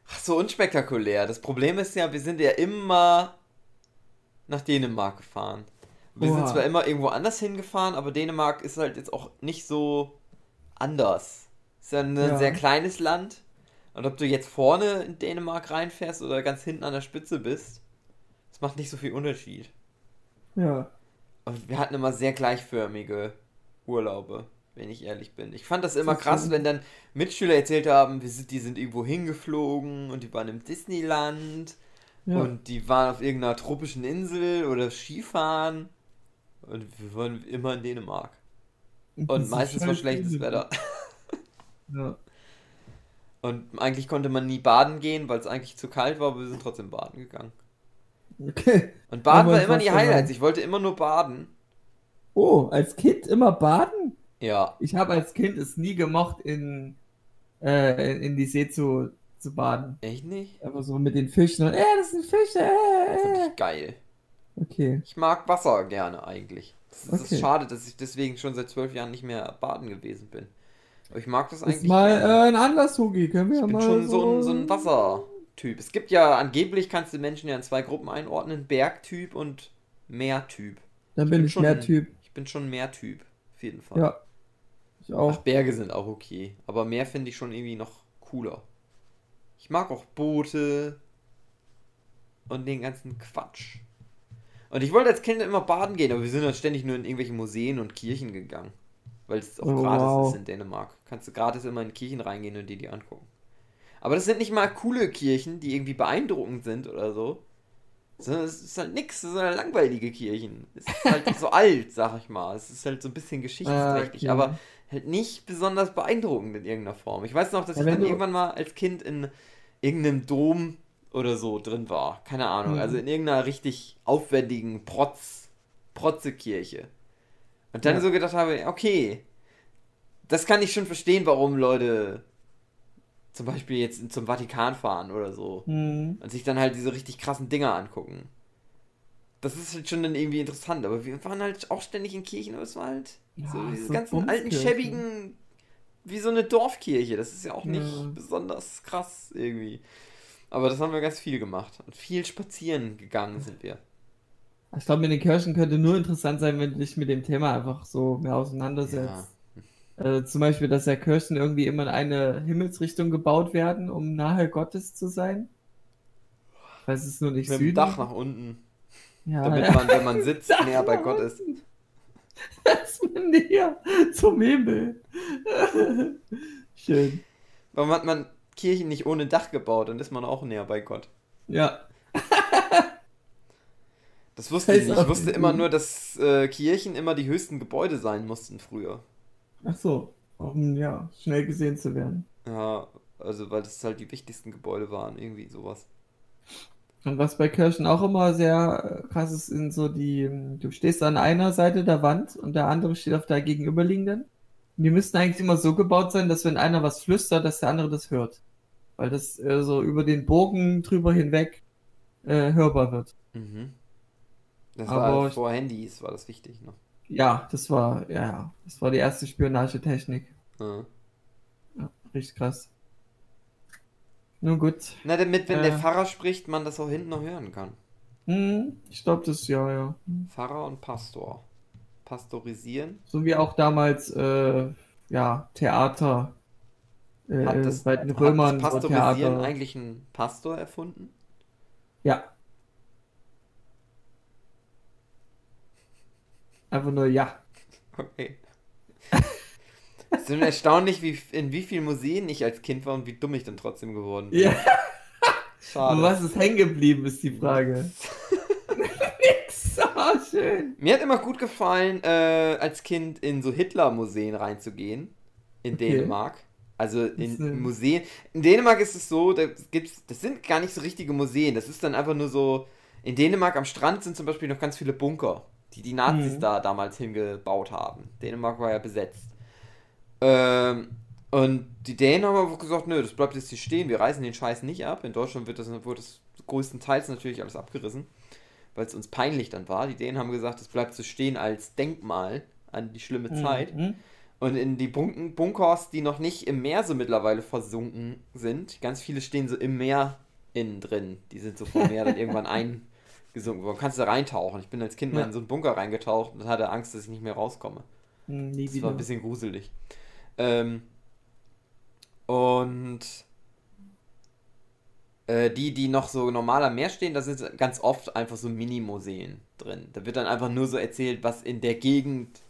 ach, so unspektakulär. Das Problem ist ja, wir sind ja immer nach Dänemark gefahren. Wir sind Oha. zwar immer irgendwo anders hingefahren, aber Dänemark ist halt jetzt auch nicht so anders. Ist ja ein Ja. sehr kleines Land. Und ob du jetzt vorne in Dänemark reinfährst oder ganz hinten an der Spitze bist, das macht nicht so viel Unterschied. Ja. Und wir hatten immer sehr gleichförmige Urlaube, wenn ich ehrlich bin. Ich fand das immer Das krass, so- wenn dann Mitschüler erzählt haben, wir sind, die sind irgendwo hingeflogen und die waren im Disneyland ja. und die waren auf irgendeiner tropischen Insel oder Skifahren und wir waren immer in Dänemark. Und ist meistens war scheiß schlechtes. Wetter. Ja. Und eigentlich konnte man nie baden gehen, weil es eigentlich zu kalt war, aber wir sind trotzdem baden gegangen. Okay. Und Baden war immer die Highlights. Ich wollte immer nur baden. Oh, als Kind immer baden? Ja. Ich habe als Kind es nie gemocht, in, äh, in die See zu, zu baden. Echt nicht? Aber so mit den Fischen und, äh, das sind Fische, Fand äh, ich geil. Okay. Ich mag Wasser gerne eigentlich. Es ist Okay. schade, dass ich deswegen schon seit zwölf Jahren nicht mehr baden gewesen bin. Aber ich mag das Ist eigentlich. mal gerne. äh, ein Anlass, Hugi. Können wir ich ja bin mal schon so ein, so ein Wassertyp. Es gibt ja angeblich kannst du Menschen ja in zwei Gruppen einordnen: Bergtyp und Meertyp. Dann ich bin ich schon- mehr Typ. Ich bin schon Meertyp. Auf jeden Fall. Ja. Ich auch. Ach, Berge sind auch okay. Aber Meer finde ich schon irgendwie noch cooler. Ich mag auch Boote und den ganzen Quatsch. Und ich wollte als Kind immer baden gehen, aber wir sind dann ständig nur in irgendwelche Museen und Kirchen gegangen. Weil es auch Oh, gratis wow. ist in Dänemark. Kannst du gratis immer in Kirchen reingehen und dir die angucken. Aber das sind nicht mal coole Kirchen, die irgendwie beeindruckend sind oder so. Sondern es ist halt nix, das sind halt langweilige Kirchen. Es ist halt so alt, sag ich mal. Es ist halt so ein bisschen geschichtsträchtig, Ah, okay. aber halt nicht besonders beeindruckend in irgendeiner Form. Ich weiß noch, dass Ja, ich dann irgendwann mal als Kind in irgendeinem Dom oder so drin war. Keine Ahnung. Mhm. Also in irgendeiner richtig aufwendigen Protz, Protzekirche. Und dann Ja. so gedacht habe, okay, das kann ich schon verstehen, warum Leute zum Beispiel jetzt zum Vatikan fahren oder so Hm. und sich dann halt diese richtig krassen Dinger angucken. Das ist halt schon dann irgendwie interessant, aber wir waren halt auch ständig in Kirchen, aber es war halt so Ja, diese so ganzen alten, schäbigen, wie so eine Dorfkirche. Das ist ja auch nicht Ja. besonders krass irgendwie. Aber das haben wir ganz viel gemacht. Und viel spazieren gegangen sind wir. Ich glaube, mit den Kirchen könnte nur interessant sein, wenn du dich mit dem Thema einfach so mehr auseinandersetzt. Also zum Beispiel, dass ja Kirchen irgendwie immer in eine Himmelsrichtung gebaut werden, um nahe Gottes zu sein. Ich weiß es nur nicht Mit dem. Dach nach unten, ja, damit ja. man, wenn man sitzt, näher bei Gott ist. Dass man näher zum Himmel. Schön. Warum hat man Kirchen nicht ohne Dach gebaut? Dann ist man auch näher bei Gott. Ja. Das wusste ich nicht. Ich wusste immer nur, dass äh, Kirchen immer die höchsten Gebäude sein mussten früher. Ach so. Um ja, schnell gesehen zu werden. Ja, also weil das halt die wichtigsten Gebäude waren, irgendwie sowas. Und was bei Kirchen auch immer sehr äh, krass ist, sind so die, ähm, du stehst an einer Seite der Wand und der andere steht auf der gegenüberliegenden. Und die müssten eigentlich immer so gebaut sein, dass wenn einer was flüstert, dass der andere das hört. Weil das äh, so über den Bogen drüber hinweg äh, hörbar wird. Mhm. Das Aber war vor Handys, war das wichtig noch. Ja, das war, ja, das war die erste Spionagetechnik. Ja. Ja, richtig krass. Nun gut. Na, damit, wenn der Äh. Pfarrer spricht, man das auch hinten noch hören kann. Hm, ich glaube, das, ja, ja. Pfarrer und Pastor. Pastorisieren. So wie auch damals, äh, ja, Theater. Äh, Hat das, bei den hat Römern das so Pastorisieren Theater. eigentlich ein Pastor erfunden? Ja. Einfach nur ja. Okay. Es ist erstaunlich, wie, in wie vielen Museen ich als Kind war und wie dumm ich dann trotzdem geworden bin. Ja. Schade. Und was ist hängen geblieben, ist die Frage. Nix. Ah, schön. Mir hat immer gut gefallen, äh, als Kind in so Hitler-Museen reinzugehen. In Okay. Dänemark. Also in Museen. In Dänemark ist es so, da gibt's, das sind gar nicht so richtige Museen. Das ist dann einfach nur so. In Dänemark am Strand sind zum Beispiel noch ganz viele Bunker, die die Nazis Mhm. da damals hingebaut haben. Dänemark war ja besetzt. Ähm, und die Dänen haben aber gesagt, nö, das bleibt jetzt hier stehen, wir reißen den Scheiß nicht ab. In Deutschland wird das, wurde das größtenteils natürlich alles abgerissen, weil es uns peinlich dann war. Die Dänen haben gesagt, das bleibt so stehen als Denkmal an die schlimme Zeit. Mhm. Und in die Bunken, Bunkers, die noch nicht im Meer so mittlerweile versunken sind, ganz viele stehen so im Meer innen drin. Die sind so vom Meer dann irgendwann eingesunken worden. Kannst du da reintauchen. Ich bin als Kind mal Ja. in so einen Bunker reingetaucht und hatte Angst, dass ich nicht mehr rauskomme. Hm, Nie Das war ein bisschen gruselig. Ähm, und äh, die, die noch so normal am Meer stehen, da sind ganz oft einfach so Mini-Museen drin. Da wird dann einfach nur so erzählt, was in der Gegend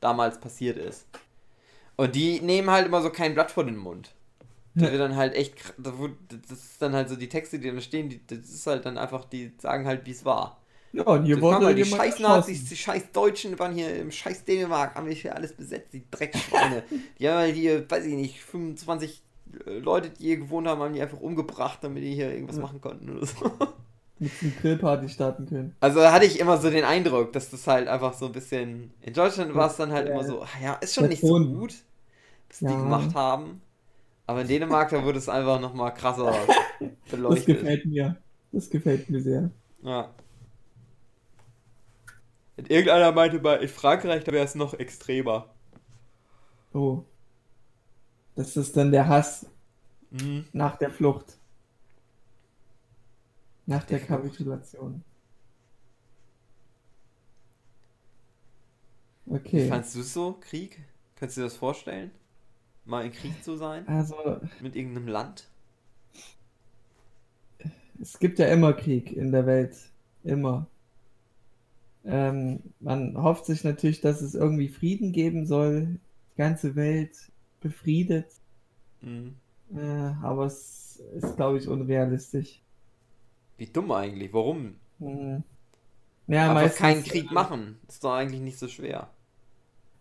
damals passiert ist. Und die nehmen halt immer so kein Blatt vor den Mund. Da wird dann halt echt, das ist dann halt so die Texte, die da stehen, die, das ist halt dann einfach, die sagen halt, wie es war. Ja, und hier Das wurde waren mal die scheiß Nazis, die scheiß Deutschen waren hier im scheiß Dänemark, haben wir hier alles besetzt, die Dreckschweine. die haben halt hier, weiß ich nicht, 25 äh, Leute, die hier gewohnt haben, haben die einfach umgebracht, damit die hier irgendwas Ja. machen konnten oder so. mit einer Grillparty starten können. Also da hatte ich immer so den Eindruck, dass das halt einfach so ein bisschen. In Deutschland war es dann halt Ja. immer so, ach ja, ist schon nicht so gut, was die Ja. gemacht haben. Aber in Dänemark, da wurde es einfach nochmal krasser Das beleuchtet. gefällt mir. Das gefällt mir sehr. Ja. Und irgendeiner meinte bei in Frankreich, da wäre es noch extremer. Oh. Das ist dann der Hass Mhm. nach der Flucht. Nach der der. Kapitulation. Wie Okay. fandst du es so, Krieg? Kannst du dir das vorstellen? Mal in Krieg zu sein? Also, Mit irgendeinem Land? es gibt ja immer Krieg in der Welt. Immer. Ähm, man hofft sich natürlich, dass es irgendwie Frieden geben soll. Die ganze Welt befriedet. Mhm. Äh, aber es ist, glaube ich, unrealistisch. Wie dumm eigentlich. Warum? Hm. Ja, Einfach keinen Krieg machen. Ist doch eigentlich nicht so schwer.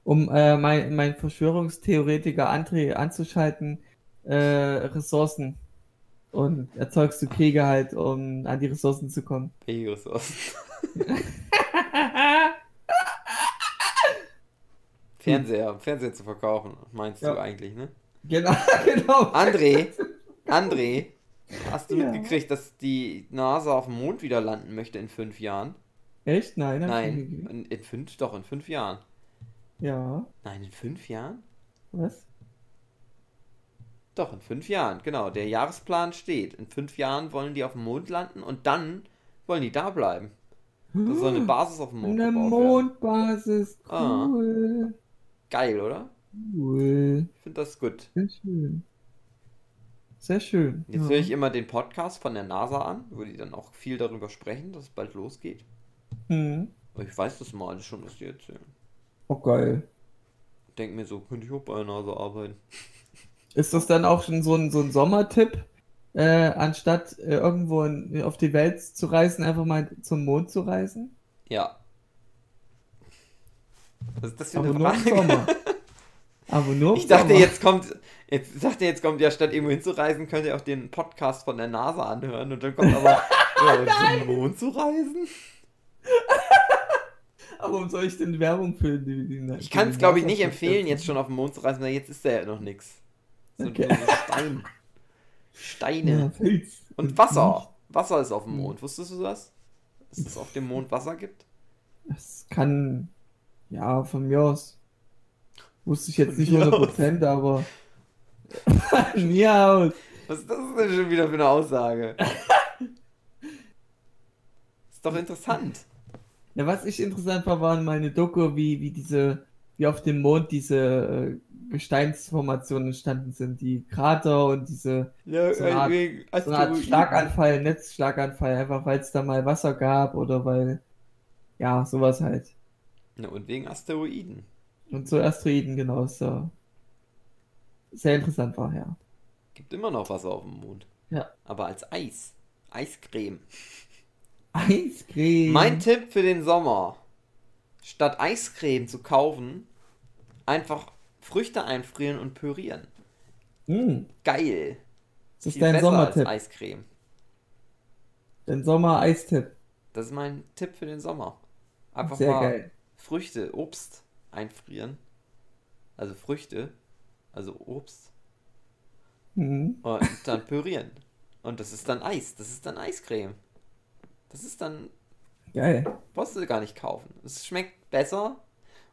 Um äh, mein, mein Verschwörungstheoretiker André anzuschalten, äh, Ressourcen. Und erzeugst du Kriege halt, um an die Ressourcen zu kommen. Welche Ressourcen? Fernseher, Fernseher zu verkaufen, meinst Ja. du eigentlich, ne? Genau, genau. André, André, hast du Ja. mitgekriegt, dass die NASA auf dem Mond wieder landen möchte in fünf Jahren? Echt? Nein, Nein, in fünf, doch, in fünf Jahren. Ja, Nein, in fünf Jahren? was? Doch, in fünf Jahren, genau. Der Jahresplan steht. In fünf Jahren wollen die auf dem Mond landen und dann wollen die da bleiben. Da soll eine Basis auf dem Mond Eine. Mondbasis, Ah. cool. Geil, oder? Cool. Ich finde das gut. Sehr schön. Sehr schön. Jetzt ja. höre ich immer den Podcast von der NASA an, wo die dann auch viel darüber sprechen, dass es bald losgeht. Hm. Aber ich weiß das mal alles schon, was die erzählen. Oh, geil. Denk mir so, könnte ich auch bei der NASA arbeiten. Ist das dann auch schon so ein, so ein Sommertipp? Äh, anstatt äh, irgendwo in, auf die Welt zu reisen, einfach mal zum Mond zu reisen? Ja. Was ist das für Aber eine nur im Frage? Sommer. Aber nur im Ich dachte, Sommer. jetzt kommt, jetzt dachte, jetzt kommt ja statt irgendwo hinzureisen, könnt ihr auch den Podcast von der NASA anhören und dann kommt aber, ja, zum Mond zu reisen? Aber warum soll ich denn Werbung für die, die Ich kann es, glaube ich, nicht empfehlen, jetzt schon auf den Mond zu reisen, weil jetzt ist da ja noch nichts. So Okay. Stein. Steine. Ja. Und Wasser. Wasser ist auf dem Mond. Wusstest du das? Dass es auf dem Mond Wasser gibt? Das kann, ja, von mir aus. Wusste ich jetzt Von nicht mir 100%, aber von mir aus. Was ist das denn schon wieder für eine Aussage? ist doch interessant. Ja, was ich interessant war, waren meine Doku, wie, wie diese, wie auf dem Mond diese äh, Gesteinsformationen entstanden sind, die Krater und diese Ja, So eine Art- wegen so eine Art Asteroiden. Schlaganfall, Netzschlaganfall, einfach weil es da mal Wasser gab oder weil, ja, sowas halt. Ja, und wegen Asteroiden. Und so Asteroiden, genau, so. Sehr interessant war, ja. Gibt immer noch Wasser auf dem Mond. Ja. Aber als Eis. Eiscreme. Eiscreme. Mein Tipp für den Sommer. Statt Eiscreme zu kaufen, einfach Früchte einfrieren und pürieren. Hm, Geil. das ist Viel dein Sommertipp. Eiscreme. Dein Sommer-Eistipp. Das ist mein Tipp für den Sommer. Einfach Sehr mal geil. Früchte, Obst einfrieren. Also Früchte, also Obst. Hm. Und dann pürieren. Und das ist dann Eis. Das ist dann Eiscreme. Das ist dann, Geil. brauchst du gar nicht kaufen. Es schmeckt besser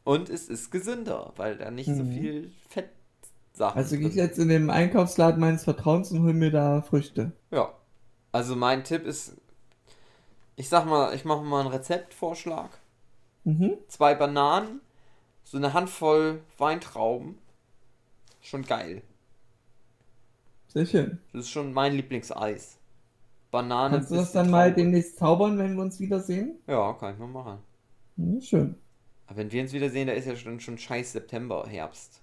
und es ist gesünder, weil da nicht so Mhm. viel Fettsachen Also gehe ich jetzt in den Einkaufsladen meines Vertrauens und hol mir da Früchte. Ja. Also mein Tipp ist, ich sag mal, ich mache mal einen Rezeptvorschlag. Mhm. Zwei Bananen, so eine Handvoll Weintrauben. Schon geil. Sehr schön. Das ist schon mein Lieblingseis. Banane. Kannst du das dann mal demnächst zaubern, wenn wir uns wiedersehen? Ja, kann ich mal machen. Hm, schön. Aber wenn wir uns wiedersehen, da ist ja schon, schon scheiß September, Herbst.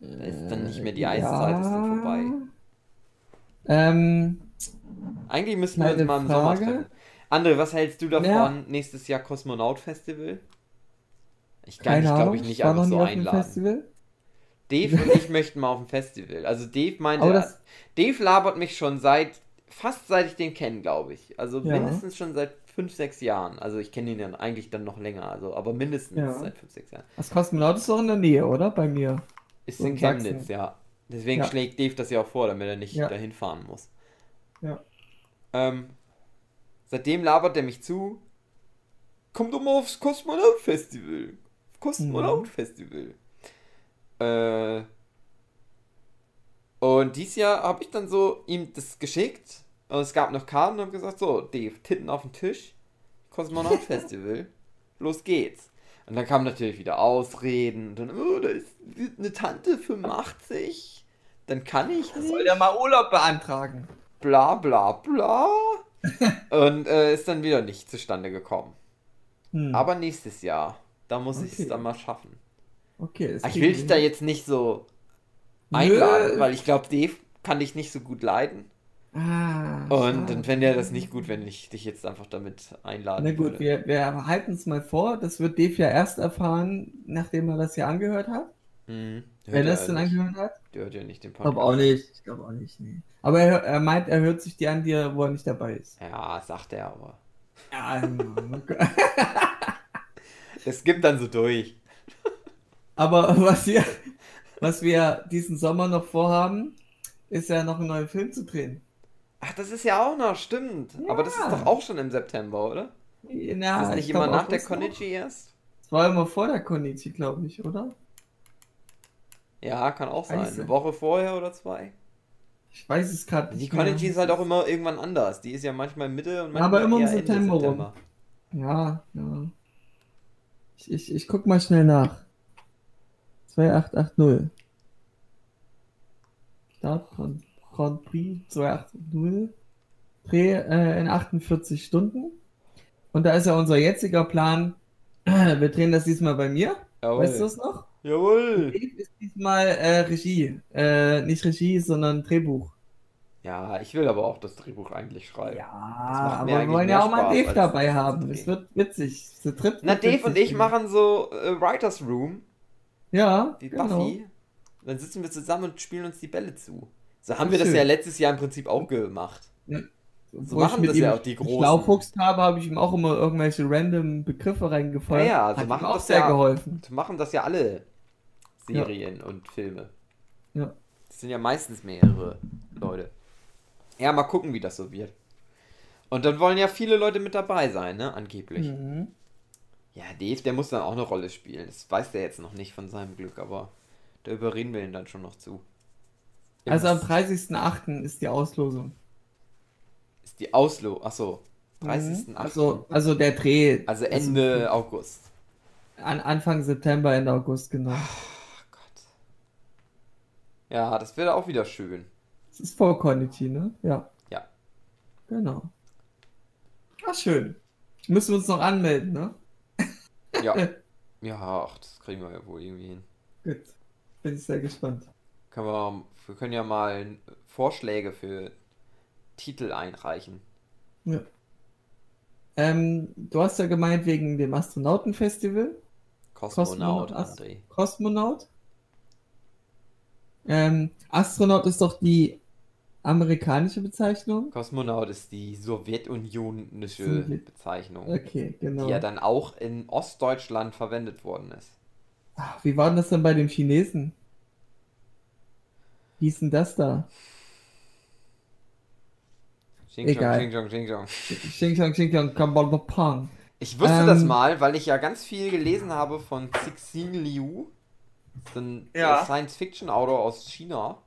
Da ist dann nicht mehr die Äh, Eiszeit, ist dann vorbei. Ähm, Eigentlich müssten wir uns mal im Sommer treffen. André, was hältst du davon? Ja. Nächstes Jahr Kosmonaut-Festival? Ich kann dich, glaube ich, nicht einfach so nie auf einladen. Festival. Dave und ich möchten mal auf dem Festival. Also Dave meinte, Dave labert mich schon seit fast seit ich den kenne, glaube ich. Also Ja. mindestens schon seit 5, 6 Jahren. Also ich kenne ihn ja eigentlich dann noch länger, also aber mindestens Ja. seit 5, 6 Jahren. Das Kosmonaut ist doch in der Nähe, oder? Bei mir. Ist in. Chemnitz, ja. Deswegen Ja. schlägt Dave das ja auch vor, damit er nicht dahin fahren muss. Ja. Ähm, seitdem labert er mich zu. Komm doch mal aufs Kosmonaut-Festival. Kosmonaut-Festival. Äh, und dieses Jahr habe ich dann so ihm das geschickt. Und es gab noch Karten und habe gesagt: So, Dave, Titten auf den Tisch. Kosmonaut-Festival. Los geht's. Und dann kamen natürlich wieder Ausreden. Und dann, oh, da ist eine Tante 85. Dann kann ich nicht Soll der mal Urlaub beantragen? bla bla bla. und äh, ist dann wieder nicht zustande gekommen. Hm. Aber nächstes Jahr, da muss ich Okay. es dann mal schaffen. okay, das Ich will dich da jetzt nicht so. Einladen, weil ich glaube, Dave kann dich nicht so gut leiden. Ah, Und dann fände er das nicht gut, wenn ich dich jetzt einfach damit einladen Na gut, würde. wir, wir halten es mal vor. Das wird Dave ja erst erfahren, nachdem er das hier angehört hat. Mhm. Wenn er es ja denn nicht. angehört hat. Der hört ja nicht den Ich Podcast. glaube auch nicht. Ich glaube auch nicht, nee. Aber er, er meint, er hört sich die an, die, er- wo er nicht dabei ist. Ja, sagt er aber. Ja, Es gibt dann so durch. aber was wir, was wir diesen Sommer noch vorhaben, ist ja noch einen neuen Film zu drehen. Ach, das ist ja auch noch, stimmt. Aber das ist Ja. doch auch schon im September, oder? Na, ist das nicht ich immer nach der. Konichi erst? Das war immer vor der Konichi, glaube ich, oder? Ja, kann auch sein. Eine Woche vorher oder zwei. Ich weiß es gerade Die nicht mehr. Konichi ist halt auch immer irgendwann anders. Die ist ja manchmal Mitte und Ja, manchmal aber immer im Ende September rum. Ja, ja. Ich, ich, ich guck mal schnell nach. 2880. Start Grand, Grand Prix 2880. Dreh äh, in 48 Stunden. Und da ist ja unser jetziger Plan. Wir drehen das diesmal bei mir. Jawohl. Weißt du es noch? Jawohl. Dave ist diesmal äh, Regie. Äh, nicht Regie, sondern Drehbuch. Ja, ich will aber auch das Drehbuch eigentlich schreiben. Ja, macht aber mir wir wollen ja auch mal Dave dabei haben. Es wird witzig. Zu dritt Na, Dave und ich machen so äh, Writers Room, Ja, wie genau. Buffy. Dann sitzen wir zusammen und spielen uns die Bälle zu. So haben wir das ja letztes Jahr im Prinzip auch gemacht. So Wo machen das ja auch die Großen. Schlaufuchst habe, habe ich ihm auch immer irgendwelche random Begriffe reingefolgt. Ja, ja, so Hat machen auch das sehr ja- geholfen. So machen das ja alle Serien und Filme. Ja. Das sind ja meistens mehrere Leute. Ja, mal gucken, wie das so wird. Und dann wollen ja viele Leute mit dabei sein, ne? Angeblich. Mhm. Ja, Dave, der muss dann auch eine Rolle spielen. Das weiß der jetzt noch nicht von seinem Glück, aber da überreden wir ihn dann schon noch zu. Also am Jetzt 30.08. ist die Auslosung. ist die Auslo. Achso. 30.08. Mhm. Also, also der Dreh. also Ende August. An Anfang September, Ende August, genau. Ach Gott. Ja, das wäre auch wieder schön. Das ist vor Konichi, ne? Ja. Ja. Genau. Ah, schön. Müssen wir uns noch anmelden, ne? Ja. ja, ach, das kriegen wir ja wohl irgendwie hin. Gut. Bin ich sehr gespannt. Können wir, wir können ja mal Vorschläge für Titel einreichen. Ja. Ähm, du hast ja gemeint wegen dem Astronautenfestival. Kosmonaut, Kosmonaut, André. Kosmonaut. Ähm, Astronaut ist doch die amerikanische Bezeichnung. Kosmonaut ist die sowjetunionische Sowjet- Bezeichnung, Okay, genau. die ja dann auch in Ostdeutschland verwendet worden ist. Ach, wie war denn das denn bei den Chinesen? Wie hieß denn das da? Xing Egal. Xing Xing Xing Xing. Xing Shang Xing Kabal Ich wusste Ähm, das mal, weil ich ja ganz viel gelesen habe von Cixin Liu, so ein Ja. Science-Fiction-Autor aus China.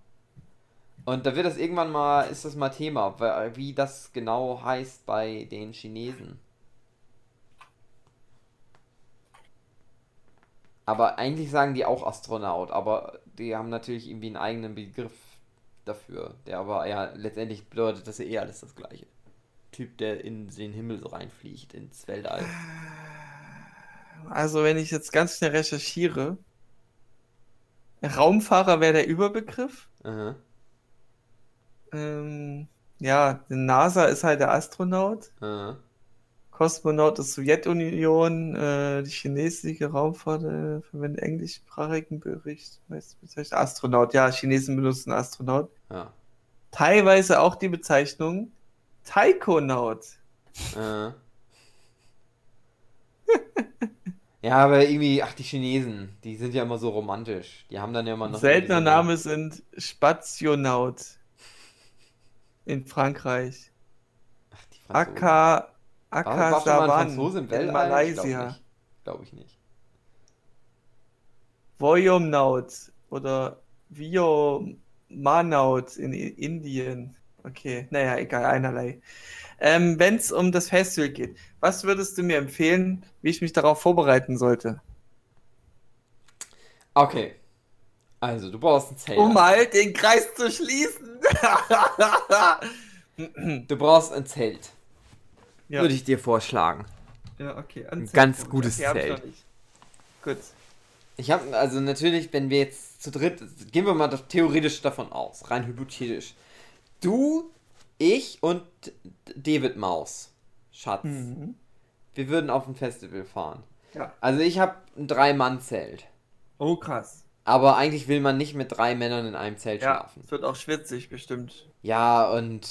Und da wird das irgendwann mal, ist das mal Thema, wie das genau heißt bei den Chinesen. Aber eigentlich sagen die auch Astronaut, aber die haben natürlich irgendwie einen eigenen Begriff dafür, der aber ja letztendlich bedeutet, dass ja eh alles das gleiche. Typ, der in den Himmel so reinfliegt, ins Weltall. Also, wenn ich jetzt ganz schnell recherchiere, Raumfahrer wäre der Überbegriff. Aha. Ähm, ja, die NASA ist halt der Astronaut. Aha. Kosmonaut ist Sowjetunion, äh, die chinesische Raumfahrt äh, verwendet englischsprachigen Bericht. Heißt, bezeichnet Astronaut, ja, Chinesen benutzen Astronaut. Ja. teilweise auch die Bezeichnung Taikonaut. Äh. ja, aber irgendwie, ach, die Chinesen, die sind ja immer so romantisch. Die haben dann ja immer noch. Seltener Name sind Spationaut. In Frankreich. Ach, die Franzosen. Aka, Franzose im in? Malaysia. Glaube ich nicht. Voyomnaut oder Viomanaut in I- Indien. Okay, naja, egal, einerlei. Ähm, Wenn es um das Festival geht, was würdest du mir empfehlen, wie ich mich darauf vorbereiten sollte? Okay. Also, du brauchst ein Zelt. Um mal den Kreis zu schließen. Du brauchst ein Zelt. ja. Würde ich dir vorschlagen. ja, okay. Ein ganz gutes ich Zelt. Gut. Ich habe, also natürlich, wenn wir jetzt zu dritt, gehen wir mal da- theoretisch davon aus, rein hypothetisch. Du, ich und David Maus, Schatz. Mhm. Wir würden auf ein Festival fahren. Ja. Also ich habe ein Drei-Mann-Zelt. Oh, krass. Aber eigentlich will man nicht mit drei Männern in einem Zelt Ja, schlafen. es wird auch schwitzig, bestimmt. Ja, und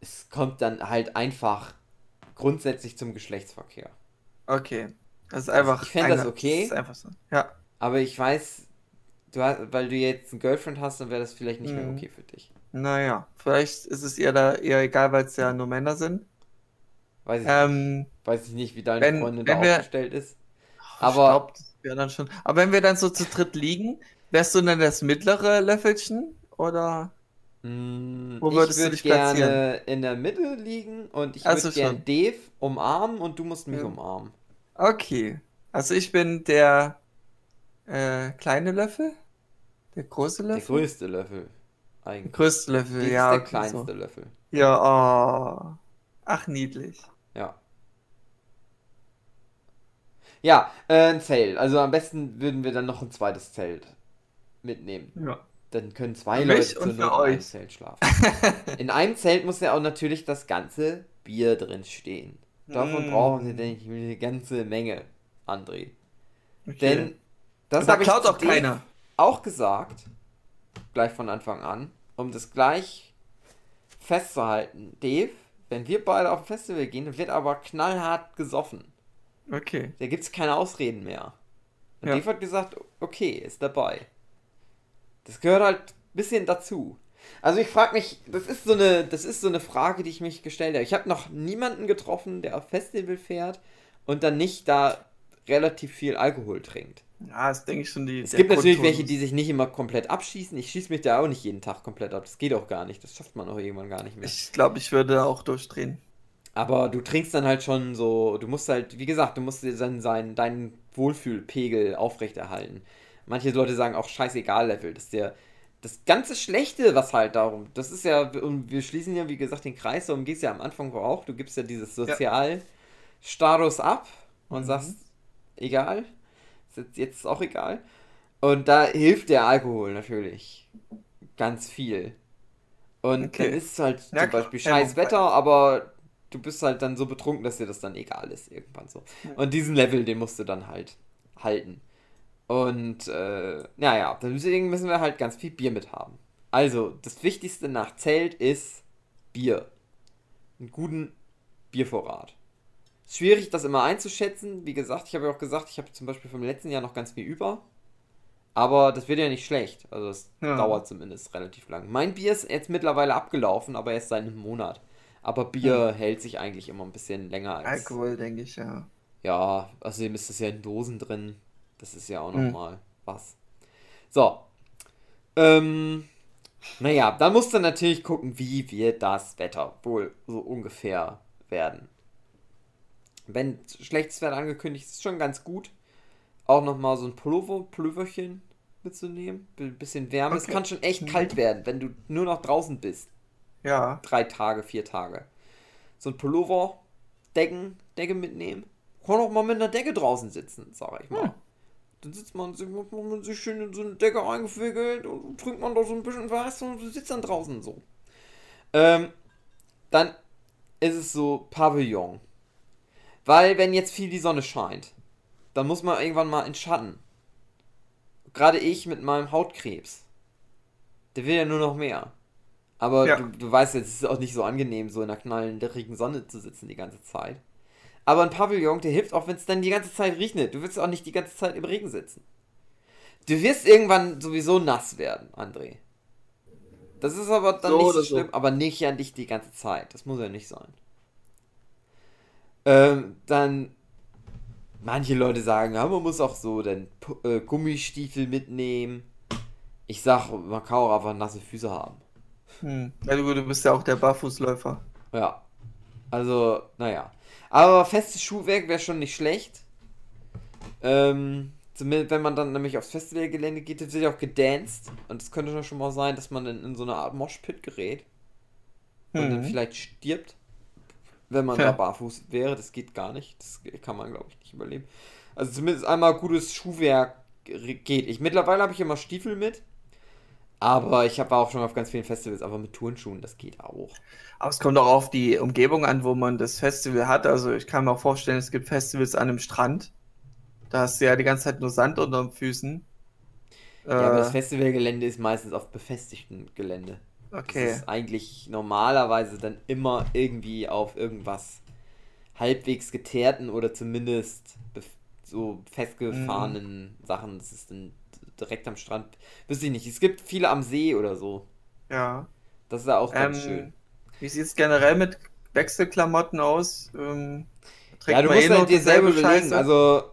es kommt dann halt einfach grundsätzlich zum Geschlechtsverkehr. Okay. Das ist einfach. ich fänd das okay. ist einfach so. Ja. Aber ich weiß, du hast, weil du jetzt einen Girlfriend hast, dann wäre das vielleicht nicht mehr Mhm. okay für dich. Naja, vielleicht ist es ihr da eher egal, weil es ja nur Männer sind. Weiß ich, Ähm, weiß ich nicht, wie deine wenn- Freundin wenn da wir- aufgestellt ist. Aber das wäre dann schon. Aber wenn wir dann so zu dritt liegen, wärst du dann das mittlere Löffelchen? Oder? mh, Wo ich würdest du würde dich gerne platzieren? in der Mitte liegen und ich Also würde gerne. Dave umarmen und du musst mich Ja. umarmen. Okay. Also ich bin der äh, kleine Löffel? Der große Der Löffel? größte Löffel. Der Eigentlich. größte Löffel, Dave ja. ist der okay, kleinste so. Löffel. Ja, oh. Ach, niedlich. Ja. Äh, ein Zelt. Also am besten würden wir dann noch ein zweites Zelt mitnehmen. Ja. Dann können zwei Leute mich und für Not in einem. Zelt schlafen. in einem Zelt muss ja auch natürlich das ganze Bier drin stehen. Davon Mm. brauchen wir, denke ich, eine ganze Menge, André. Okay. Denn das da klaut zu auch keiner. auch gesagt, gleich von Anfang an, um das gleich festzuhalten. Dave, wenn wir beide auf ein Festival gehen, wird aber knallhart gesoffen. Okay. Da gibt es keine Ausreden mehr. Und Ja. Dave hat gesagt, okay, ist dabei. Das gehört halt ein bisschen dazu. Also ich frage mich, das ist so eine, das ist so eine Frage, die ich mich gestellt habe. Ich habe noch niemanden getroffen, der auf Festival fährt und dann nicht da relativ viel Alkohol trinkt. Ja, das denke ich schon die. Es gibt natürlich Grundton. welche, die sich nicht immer komplett abschießen. Ich schieße mich da auch nicht jeden Tag komplett ab. Das geht auch gar nicht. Das schafft man auch irgendwann gar nicht mehr. Ich glaube, ich würde auch durchdrehen. Aber du trinkst dann halt schon so, du musst halt, wie gesagt, du musst dir dann sein, deinen Wohlfühlpegel aufrechterhalten. Manche Leute sagen auch scheißegal Level, dass der das ganze Schlechte, was halt darum, das ist ja, und wir schließen ja, wie gesagt, den Kreis, darum geht es ja am Anfang auch, du gibst ja dieses Sozialstatus ab und Mhm. sagst, egal, ist jetzt, ist auch egal. Und da hilft der Alkohol natürlich ganz viel. Und Okay. dann ist es halt Ja, zum. Beispiel Ja, scheiß Wetter, aber du bist halt dann so betrunken, dass dir das dann egal ist irgendwann so. Und diesen Level, den musst du dann halt halten. Und äh, naja, deswegen müssen wir halt ganz viel Bier mit haben. Also, das Wichtigste nach Zelt ist Bier. Einen guten Biervorrat. Ist schwierig, das immer einzuschätzen. Wie gesagt, ich habe ja auch gesagt, ich habe zum Beispiel vom letzten Jahr noch ganz viel über. Aber das wird ja nicht schlecht. Also es Ja. dauert zumindest relativ lang. Mein Bier ist jetzt mittlerweile abgelaufen, aber erst seit einem Monat. Aber Bier hält sich eigentlich immer ein bisschen länger als. Alkohol, denke ich, ja. Ja, außerdem ist das ja in Dosen drin. Das ist ja auch Mhm. nochmal was. So. Ähm, naja, dann musst du natürlich gucken, wie wird das Wetter wohl so ungefähr werden. Wenn schlechtes Wetter angekündigt ist, ist schon ganz gut. Auch nochmal so ein Pullover, Pulloverchen mitzunehmen. Ein bisschen Wärme. Es Okay. kann schon echt Mhm. kalt werden, wenn du nur noch draußen bist Ja. drei Tage, vier Tage. So ein Pullover, Decken, Decke mitnehmen. Kann auch mal mit einer Decke draußen sitzen, sag ich mal. Hm. Dann sitzt man, man sich schön in so eine Decke eingewickelt und trinkt man doch so ein bisschen was und sitzt dann draußen so. Ähm, dann ist es so Pavillon. Weil wenn jetzt viel die Sonne scheint, dann muss man irgendwann mal in Schatten. Gerade ich mit meinem Hautkrebs. Der will ja nur noch mehr. Aber Ja. du, du weißt jetzt, es ist auch nicht so angenehm, so in der knallenden Sonne zu sitzen die ganze Zeit. Aber ein Pavillon, der hilft auch, wenn es dann die ganze Zeit regnet. Du willst auch nicht die ganze Zeit im Regen sitzen. Du wirst irgendwann sowieso nass werden, André. Das ist aber dann So nicht so oder so. schlimm, aber nicht ja nicht die ganze Zeit. Das muss ja nicht sein. Ähm, dann manche Leute sagen, ja, man muss auch so dann äh, Gummistiefel mitnehmen. Ich sag, man kann auch einfach nasse Füße haben. Hm. Ja, du, du bist ja auch der Barfußläufer. Ja. Also, naja. Aber festes Schuhwerk wäre schon nicht schlecht. Ähm, zumindest wenn man dann nämlich aufs Festivalgelände geht, wird ja auch gedanced. Und es könnte doch schon mal sein, dass man dann in so eine Art Moshpit gerät. Und dann Mhm. vielleicht stirbt. Wenn man Ja. da barfuß wäre. Das geht gar nicht. Das kann man, glaube ich, nicht überleben. Also zumindest einmal gutes Schuhwerk geht. Ich mittlerweile habe ich immer Stiefel mit. Aber ich habe auch schon auf ganz vielen Festivals einfach mit Turnschuhen. Das geht auch. Aber es kommt auch auf die Umgebung an, wo man das Festival hat. Also ich kann mir auch vorstellen, es gibt Festivals an einem Strand. Da hast du ja die ganze Zeit nur Sand unter den Füßen. Ja, aber das Äh, Festivalgelände ist meistens auf befestigtem Gelände. okay. Das ist eigentlich normalerweise dann immer irgendwie auf irgendwas halbwegs geteerten oder zumindest so festgefahrenen Sachen. Das ist dann direkt am Strand. Wüsste ich nicht. Es gibt viele am See oder so. Ja. Das ist ja auch ganz Ähm, schön. Wie sieht es generell mit Wechselklamotten aus? Ähm, Ja, du musst eh halt dir selber überlegen. Also,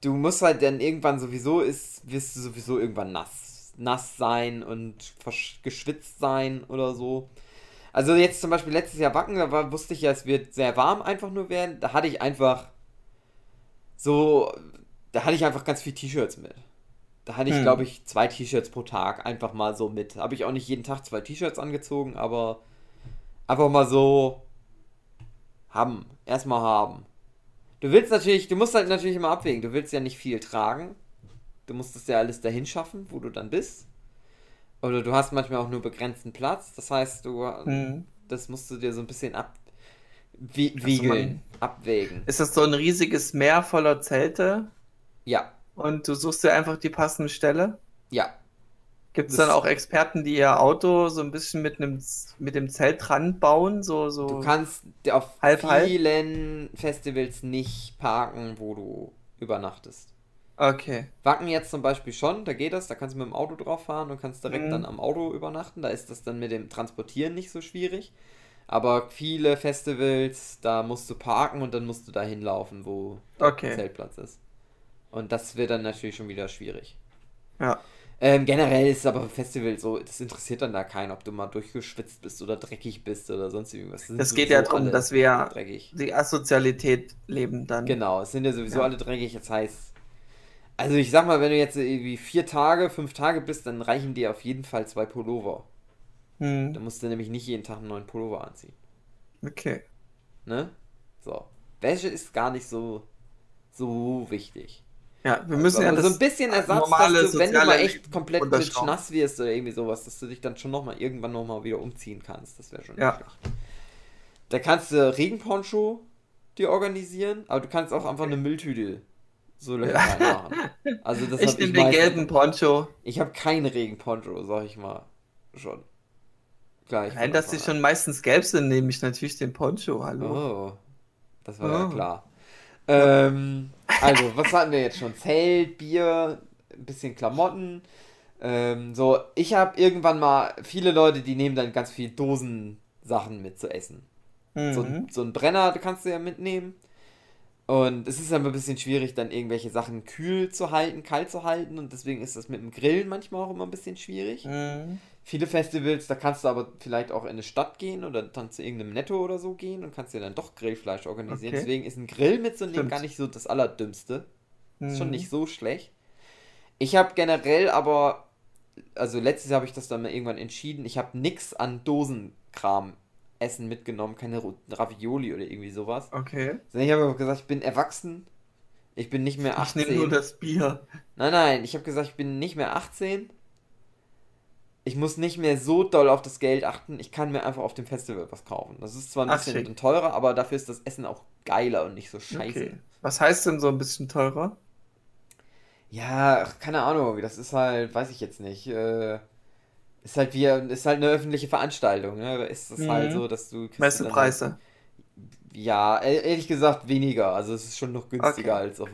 du musst halt dann irgendwann sowieso ist, wirst du sowieso irgendwann nass, nass sein und geschwitzt sein oder so. Also jetzt zum Beispiel letztes Jahr Wacken, da war, wusste ich ja, es wird sehr warm einfach nur werden. Da hatte ich einfach so, da hatte ich einfach ganz viel T-Shirts mit. Da hatte ich, Hm. glaube ich, zwei T-Shirts pro Tag einfach mal so mit. Habe ich auch nicht jeden Tag zwei T-Shirts angezogen, aber einfach mal so haben. Erstmal haben. Du willst natürlich, du musst halt natürlich immer abwägen. Du willst ja nicht viel tragen. Du musst es ja alles dahin schaffen, wo du dann bist. Oder du hast manchmal auch nur begrenzten Platz. Das heißt, du, Hm. das musst du dir so ein bisschen ab, wie, wiegeln, abwägen. Ist das so ein riesiges Meer voller Zelte Ja, und du suchst dir einfach die passende Stelle? ja. Gibt es dann auch Experten, die ihr Auto so ein bisschen mit einem mit dem Zelt dran bauen? So, so. Du kannst auf Halb, halb? vielen Festivals nicht parken, wo du übernachtest. Okay. Wacken jetzt zum Beispiel schon, da geht das, da kannst du mit dem Auto drauf fahren und kannst direkt Mhm. dann am Auto übernachten. Da ist das dann mit dem Transportieren nicht so schwierig. Aber viele Festivals, da musst du parken und dann musst du da hinlaufen, wo der Okay. Zeltplatz ist. Und das wird dann natürlich schon wieder schwierig. Ja. Ähm, generell ist es aber Festival so, das interessiert dann da keinen, ob du mal durchgeschwitzt bist oder dreckig bist oder sonst irgendwas. Es geht ja darum, dass wir dreckig. die Asozialität leben dann. Genau, es sind ja sowieso Ja. alle dreckig. Das heißt, also ich sag mal, wenn du jetzt irgendwie vier Tage, fünf Tage bist, dann reichen dir auf jeden Fall zwei Pullover. Da Hm. musst du nämlich nicht jeden Tag einen neuen Pullover anziehen. Okay. Ne? So. Wäsche ist gar nicht so, so wichtig. Ja, wir müssen ja Aber das so ein bisschen Ersatz, dass du, wenn du mal echt komplett nass wirst oder irgendwie sowas, dass du dich dann schon nochmal irgendwann nochmal wieder umziehen kannst. Das wäre schon Ja. schlecht. Da kannst du Regenponcho dir organisieren, aber du kannst auch einfach eine Mülltüte so Ja. reinmachen. Also das Ich nehme den gelben Poncho. Ich habe keinen Regenponcho, sag ich mal. Schon. Gleich. Nein, dass die schon meistens gelb sind, nehme ich natürlich den Poncho. Hallo. Oh. Das war ja Oh. klar. Ähm, also, was hatten wir jetzt schon? Zelt, Bier, ein bisschen Klamotten. Ähm, so, ich habe irgendwann mal, viele Leute, die nehmen dann ganz viel Dosensachen mit zu essen. So, Mhm. so ein Brenner kannst du ja mitnehmen. Und es ist aber ein bisschen schwierig, dann irgendwelche Sachen kühl zu halten, kalt zu halten. Und deswegen ist das mit dem Grillen manchmal auch immer ein bisschen schwierig. Mhm. Viele Festivals, da kannst du aber vielleicht auch in eine Stadt gehen oder dann zu irgendeinem Netto oder so gehen und kannst dir dann doch Grillfleisch organisieren. Okay. Deswegen ist ein Grill mitzunehmen Stimmt. gar nicht so das Allerdümmste. Ist schon Mhm. nicht so schlecht. Ich habe generell aber, also letztes Jahr habe ich das dann mal irgendwann entschieden, ich habe nix an Dosenkram Essen mitgenommen, keine Ravioli oder irgendwie sowas. Okay. Sondern ich habe aber gesagt, ich bin erwachsen. Ich bin nicht mehr Ich 18. nehme nur das Bier. Nein, nein, ich habe gesagt, ich bin nicht mehr 18. Ich muss nicht mehr so doll auf das Geld achten. Ich kann mir einfach auf dem Festival was kaufen. Das ist zwar ein Ach, bisschen schick. teurer, aber dafür ist das Essen auch geiler und nicht so scheiße. Okay. Was heißt denn so ein bisschen teurer? Ja, keine Ahnung. Das ist halt, weiß ich jetzt nicht. Äh, Ist halt wie, ist halt eine öffentliche Veranstaltung, ne? Da ist es Mhm. halt so, dass du. Messepreise. Halt, ja, e- ehrlich gesagt weniger. Also es ist schon noch günstiger Okay. als auf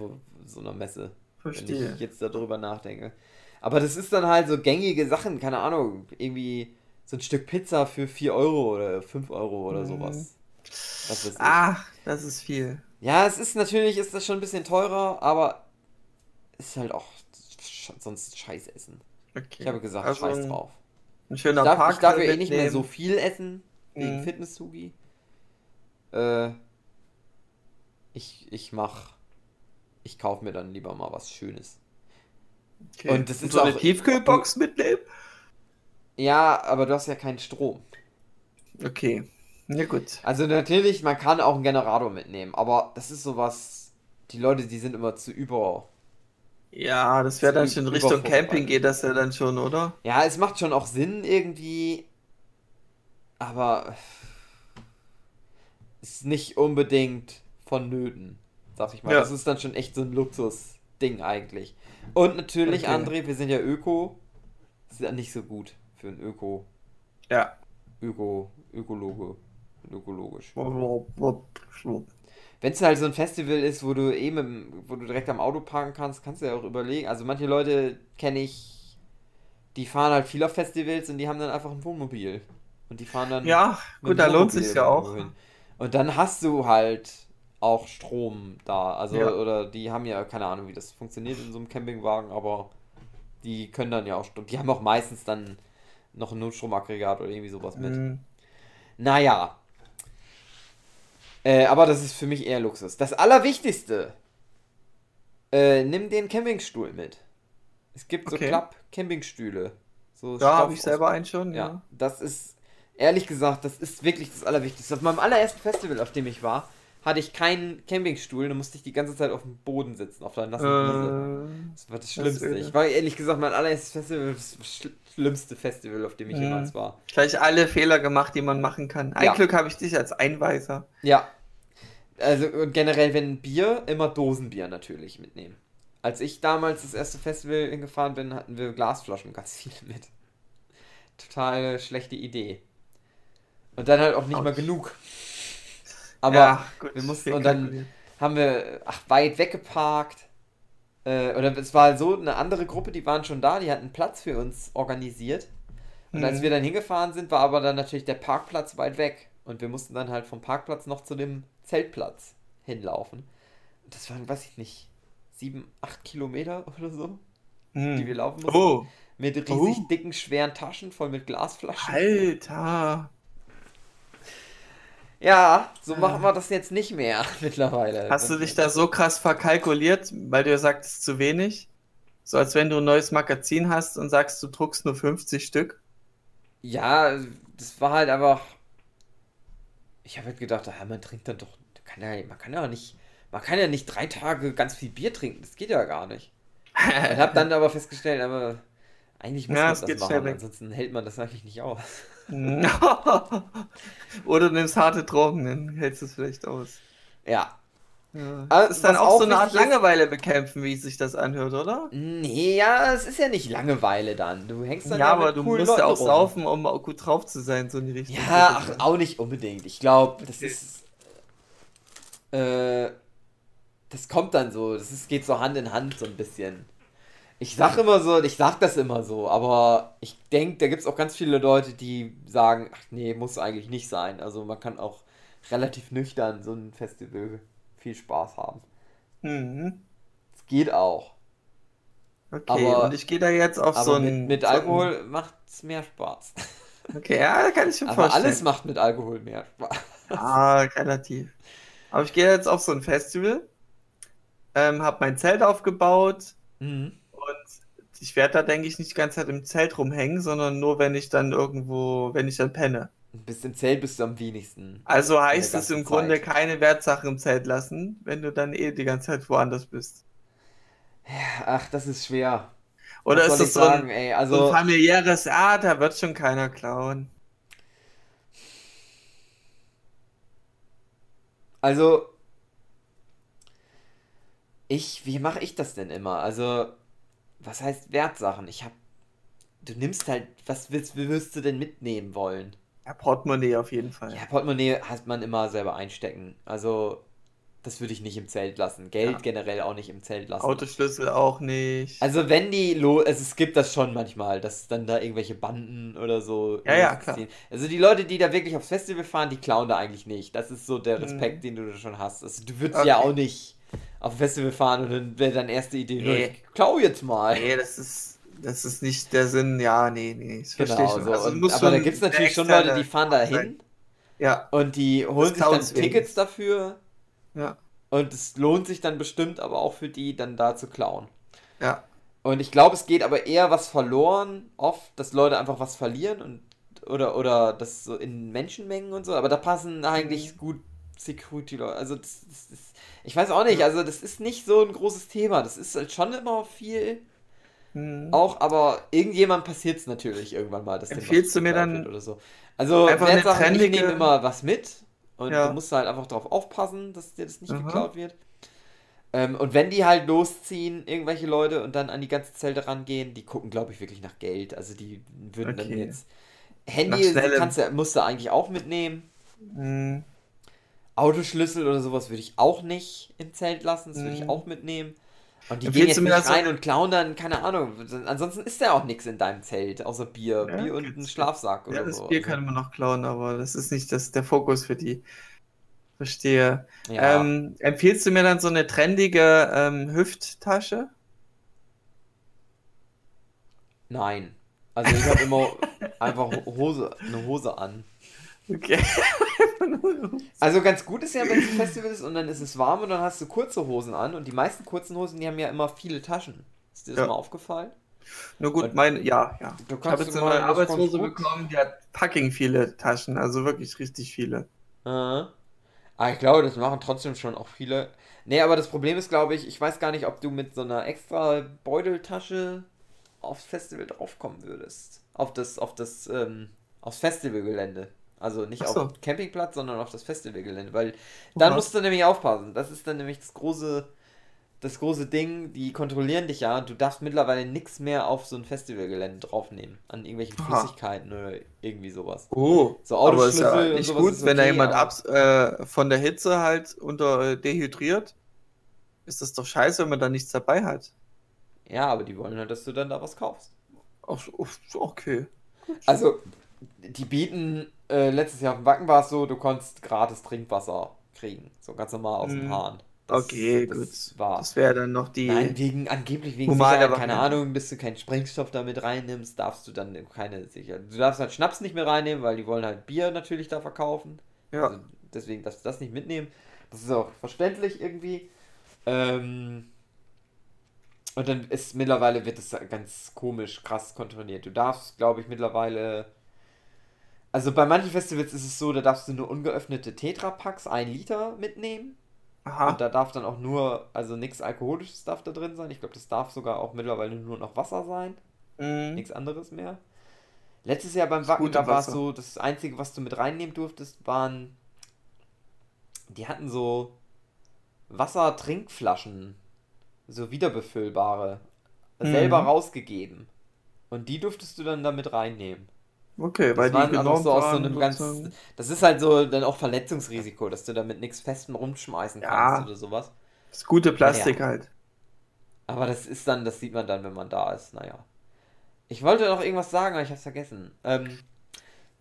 so einer Messe. Wenn Verstehe. ich jetzt darüber nachdenke. Aber das ist dann halt so gängige Sachen, keine Ahnung, irgendwie so ein Stück Pizza für 4 Euro oder 5 Euro oder Mhm. sowas. Ich. Ach, das ist viel. Ja, es ist natürlich, ist das schon ein bisschen teurer, aber ist halt auch sonst Scheißessen. Okay. Ich habe gesagt, Also scheiß drauf. Ein Ich schöner darf, Park. ich darf ja eh nicht mehr so viel essen, wegen Mhm. Fitness-Sugi. Äh, ich, ich mach, ich kaufe mir dann lieber mal was Schönes. Okay. Und das ist so eine Tiefkühlbox mitnehmen? Ja, aber du hast ja keinen Strom. Okay. Ja gut. Also natürlich, man kann auch einen Generator mitnehmen, aber das ist sowas, die Leute, die sind immer zu über. Ja, das wäre dann schon Richtung. Camping geht das ja dann schon, oder? Ja, es macht schon auch Sinn irgendwie, aber ist nicht unbedingt vonnöten, sag ich mal. Ja. Das ist dann schon echt so ein Luxusding eigentlich. Und natürlich, Okay. André, wir sind ja Öko. Das ist ja nicht so gut für ein Öko, Ja. Öko, Ökologe, ökologisch. Ja, Wenn es halt so ein Festival ist, wo du eben, im, wo du direkt am Auto parken kannst, kannst du ja auch überlegen. Also manche Leute kenne ich, die fahren halt viel auf Festivals und die haben dann einfach ein Wohnmobil. Und die fahren dann mit gut, da lohnt sich ja auch. hin. Und dann hast du halt auch Strom da. Also, Ja. oder die haben ja, keine Ahnung, wie das funktioniert in so einem Campingwagen, aber die können dann ja auch, die haben auch meistens dann noch ein Notstromaggregat oder irgendwie sowas mit. Mhm. Naja. Äh, aber das ist für mich eher Luxus. Das Allerwichtigste. Äh, nimm den Campingstuhl mit. Es gibt so Okay. Klapp-Campingstühle. So Ja, habe ich selber einen schon, Ja, ja. das ist, ehrlich gesagt, das ist wirklich das Allerwichtigste. Auf meinem allerersten Festival, auf dem ich war, hatte ich keinen Campingstuhl, da musste ich die ganze Zeit auf dem Boden sitzen, auf der nassen Wiese. Äh, Das war das Schlimmste. öde. Ich war ehrlich gesagt mein allererstes Festival, das schl schlimmste Festival, auf dem ich Mhm. jemals war. gleich alle Fehler gemacht, die man machen kann. Ein Ja. Glück habe ich dich als Einweiser. Ja. Also und generell, wenn Bier, immer Dosenbier natürlich mitnehmen. Als ich damals das erste Festival hingefahren bin, hatten wir Glasflaschen ganz viele mit. Total schlechte Idee. Und dann halt auch nicht mal Autsch. genug. Aber ja, gut, wir mussten- und dann- haben wir ach, weit weggeparkt. Äh, oder es war so, eine andere Gruppe, die waren schon da, die hatten Platz für uns organisiert. Und als Mhm. wir dann hingefahren sind, war aber dann natürlich der Parkplatz weit weg. Und wir mussten dann halt vom Parkplatz noch zu dem Zeltplatz hinlaufen. Und das waren, weiß ich nicht, sieben, acht Kilometer oder so, die wir Mhm. laufen mussten. Oh, Mit riesig Oh. dicken, schweren Taschen voll mit Glasflaschen. Alter. Ja, so Ah. machen wir das jetzt nicht mehr mittlerweile. Hast du dich da so krass verkalkuliert, weil du ja sagtest zu wenig? So als wenn du ein neues Magazin hast und sagst, du druckst nur 50 Stück. Ja, das war halt einfach. Ich habe halt gedacht, ah, man trinkt dann doch. Kann ja, man kann ja nicht. Man kann ja nicht drei Tage ganz viel Bier trinken. Das geht ja gar nicht. Und habe dann aber festgestellt, aber eigentlich muss Ja, man das geht machen. Ansonsten hält man das eigentlich nicht aus. Oder du nimmst harte Drogen, dann hältst du es vielleicht aus. Ja. Ja. Also, Das ist dann auch auch so eine Art Langeweile bekämpfen, wie sich das anhört, oder? Nee, ja, es ist ja nicht Langeweile dann. Du hängst dann Ja, ja aber du musst ja auch Leuten rum. saufen, um auch gut drauf zu sein, so in die Richtung. Ja, ach, auch nicht unbedingt. Ich glaube, das ist. Äh, das kommt dann so. Das ist, geht so Hand in Hand so ein bisschen. Ich sag immer so, ich sag das immer so, aber ich denke, da gibt es auch ganz viele Leute, die sagen, ach nee, muss eigentlich nicht sein. Also man kann auch relativ nüchtern so ein Festival viel Spaß haben. Mhm. Es geht auch. Okay, Aber- und ich gehe da jetzt auf so ein. mit, mit so Alkohol macht's mehr Spaß. Okay, ja, da kann ich mir Aber vorstellen. alles macht mit Alkohol mehr Spaß. Ah, relativ. Aber ich gehe jetzt auf so ein Festival, ähm, habe mein Zelt aufgebaut Mhm. Ich werde da, denke ich, nicht die ganze Zeit im Zelt rumhängen, sondern nur, wenn ich dann irgendwo, wenn ich dann penne. Bist im Zelt bist du am wenigsten. Also heißt es im ganzen Grunde Zeit. keine Wertsachen im Zelt lassen, wenn du dann eh die ganze Zeit woanders bist. Ach, das ist schwer. Oder Was ist das so sagen, ein, ey? so Also, ein familiäres, ah, da wird schon keiner klauen. also, ich, wie mache ich das denn immer? Also, was heißt Wertsachen? Ich habe du nimmst halt, was willst, wirst du denn mitnehmen wollen? Ja, Portemonnaie auf jeden Fall. Ja, Portemonnaie hat man immer selber einstecken. Also, das würde ich nicht im Zelt lassen. Geld Ja. generell auch nicht im Zelt lassen. Autoschlüssel auch nicht. Also wenn die lo also es gibt das schon manchmal, dass dann da irgendwelche Banden oder so Ja, ja, losziehen. Also die Leute, die da wirklich aufs Festival fahren, die klauen da eigentlich nicht. Das ist so der Respekt, Mhm. den du da schon hast. Also du würdest ja Okay. auch nicht auf ein Festival fahren und dann wäre deine erste Idee, Nee. ich klau jetzt mal. nee, das ist, das ist nicht der Sinn. Ja, nee, nee, verstehe Genau, ich schon. so. Also, und, aber da gibt es natürlich schon Leute, die fahren da hin Ja, und die holen sich dann deswegen. Tickets dafür ja, und es lohnt sich dann bestimmt aber auch für die, dann da zu klauen. ja. Und ich glaube, es geht aber eher was verloren, oft, dass Leute einfach was verlieren und oder oder das so in Menschenmengen und so, aber da passen eigentlich Mhm. gut Security Leute. Also das, das ist, ich weiß auch nicht, also das ist nicht so ein großes Thema. Das ist halt schon immer viel Hm. auch, aber irgendjemand passiert es natürlich irgendwann mal, dass Empfiehlst du mir dann oder so. Also einfach eine ich trendige- nehme immer was mit und Ja. du musst halt einfach darauf aufpassen, dass dir das nicht Aha. geklaut wird. Ähm, und wenn die halt losziehen, irgendwelche Leute, und dann an die ganzen Zelte rangehen, die gucken, glaube ich, wirklich nach Geld. Also die würden dann Okay. jetzt. Handy kannst du, musst du eigentlich auch mitnehmen. Hm. Autoschlüssel oder sowas würde ich auch nicht im Zelt lassen, das würde ich Mhm. auch mitnehmen. Und die gehen jetzt nicht das so- rein und klauen dann, keine Ahnung. Ansonsten ist ja auch nichts in deinem Zelt, außer Bier. Ja, Bier und ein Schlafsack oder Ja, das so. Bier Also, kann man noch klauen, aber das ist nicht das, der Fokus für die. Verstehe. ja. Ähm, empfiehlst du mir dann so eine trendige ähm, Hüfttasche? Nein. Also ich habe immer einfach Hose, eine Hose an. Okay. Also ganz gut ist ja, wenn es ein Festival ist und dann ist es warm und dann hast du kurze Hosen an und die meisten kurzen Hosen, die haben ja immer viele Taschen. Ist dir das Ja. mal aufgefallen? Nur gut, Und- mein, ja, ja. Du Ich habe kannst jetzt eine gut. bekommen, die hat fucking viele Taschen, also wirklich richtig viele. Aha. Ah, ich glaube, das machen trotzdem schon auch viele. Nee, aber das Problem ist, glaube ich, ich weiß gar nicht, ob du mit so einer extra Beuteltasche aufs Festival draufkommen würdest. Auf das, auf das, ähm, aufs Festivalgelände. Also nicht so. auf Campingplatz, sondern auf das Festivalgelände. Weil dann Oha. musst du nämlich aufpassen. Das ist dann nämlich das große, das große Ding, die kontrollieren dich ja. Du darfst mittlerweile nichts mehr auf so ein Festivalgelände draufnehmen. An irgendwelchen Aha. Flüssigkeiten oder irgendwie sowas. Oh, So aber ist ja Autoschlüssel nicht gut, wenn da okay, jemand aber- abs äh, von der Hitze halt unter äh, dehydriert. Ist das doch scheiße, wenn man da nichts dabei hat. Ja, aber die wollen halt, dass du dann da was kaufst. Ach, okay. Also, die bieten, äh, letztes Jahr auf dem Wacken war es so, du konntest gratis Trinkwasser kriegen. So ganz normal aus dem Mhm. Hahn. Okay, das gut. War. Das wäre dann noch die. Nein, wegen, angeblich wegen Humane Sicherheit, keine. Ahnung, bis du keinen Sprengstoff damit reinnimmst, darfst du dann keine Sicherheit. Du darfst halt Schnaps nicht mehr reinnehmen, weil die wollen halt Bier natürlich da verkaufen. ja. Also deswegen darfst du das nicht mitnehmen. Das ist auch verständlich irgendwie. Ähm, und dann ist mittlerweile wird es ganz komisch, krass kontrolliert. Du darfst, glaube ich, mittlerweile. Also bei manchen Festivals ist es so, da darfst du nur ungeöffnete Tetrapacks, ein Liter mitnehmen. Aha. Und da darf dann auch nur, also nichts Alkoholisches darf da drin sein. Ich glaube, das darf sogar auch mittlerweile nur noch Wasser sein Mhm. nichts anderes mehr. Letztes Jahr beim Wacken, da war es so, das Einzige, was du mit reinnehmen durftest, waren. Die hatten so Wassertrinkflaschen, so wiederbefüllbare, Mhm. selber rausgegeben. Und die durftest du dann damit reinnehmen. Okay, Das weil die waren aber genormt so aus so einem ganz. Das ist halt so dann auch Verletzungsrisiko, dass du damit nichts Festem rumschmeißen Ja. kannst oder sowas. Das gute Plastik Ja. halt. Aber das ist dann, das sieht man dann, wenn man da ist. Naja. Ich wollte noch irgendwas sagen, aber ich hab's vergessen. Ähm,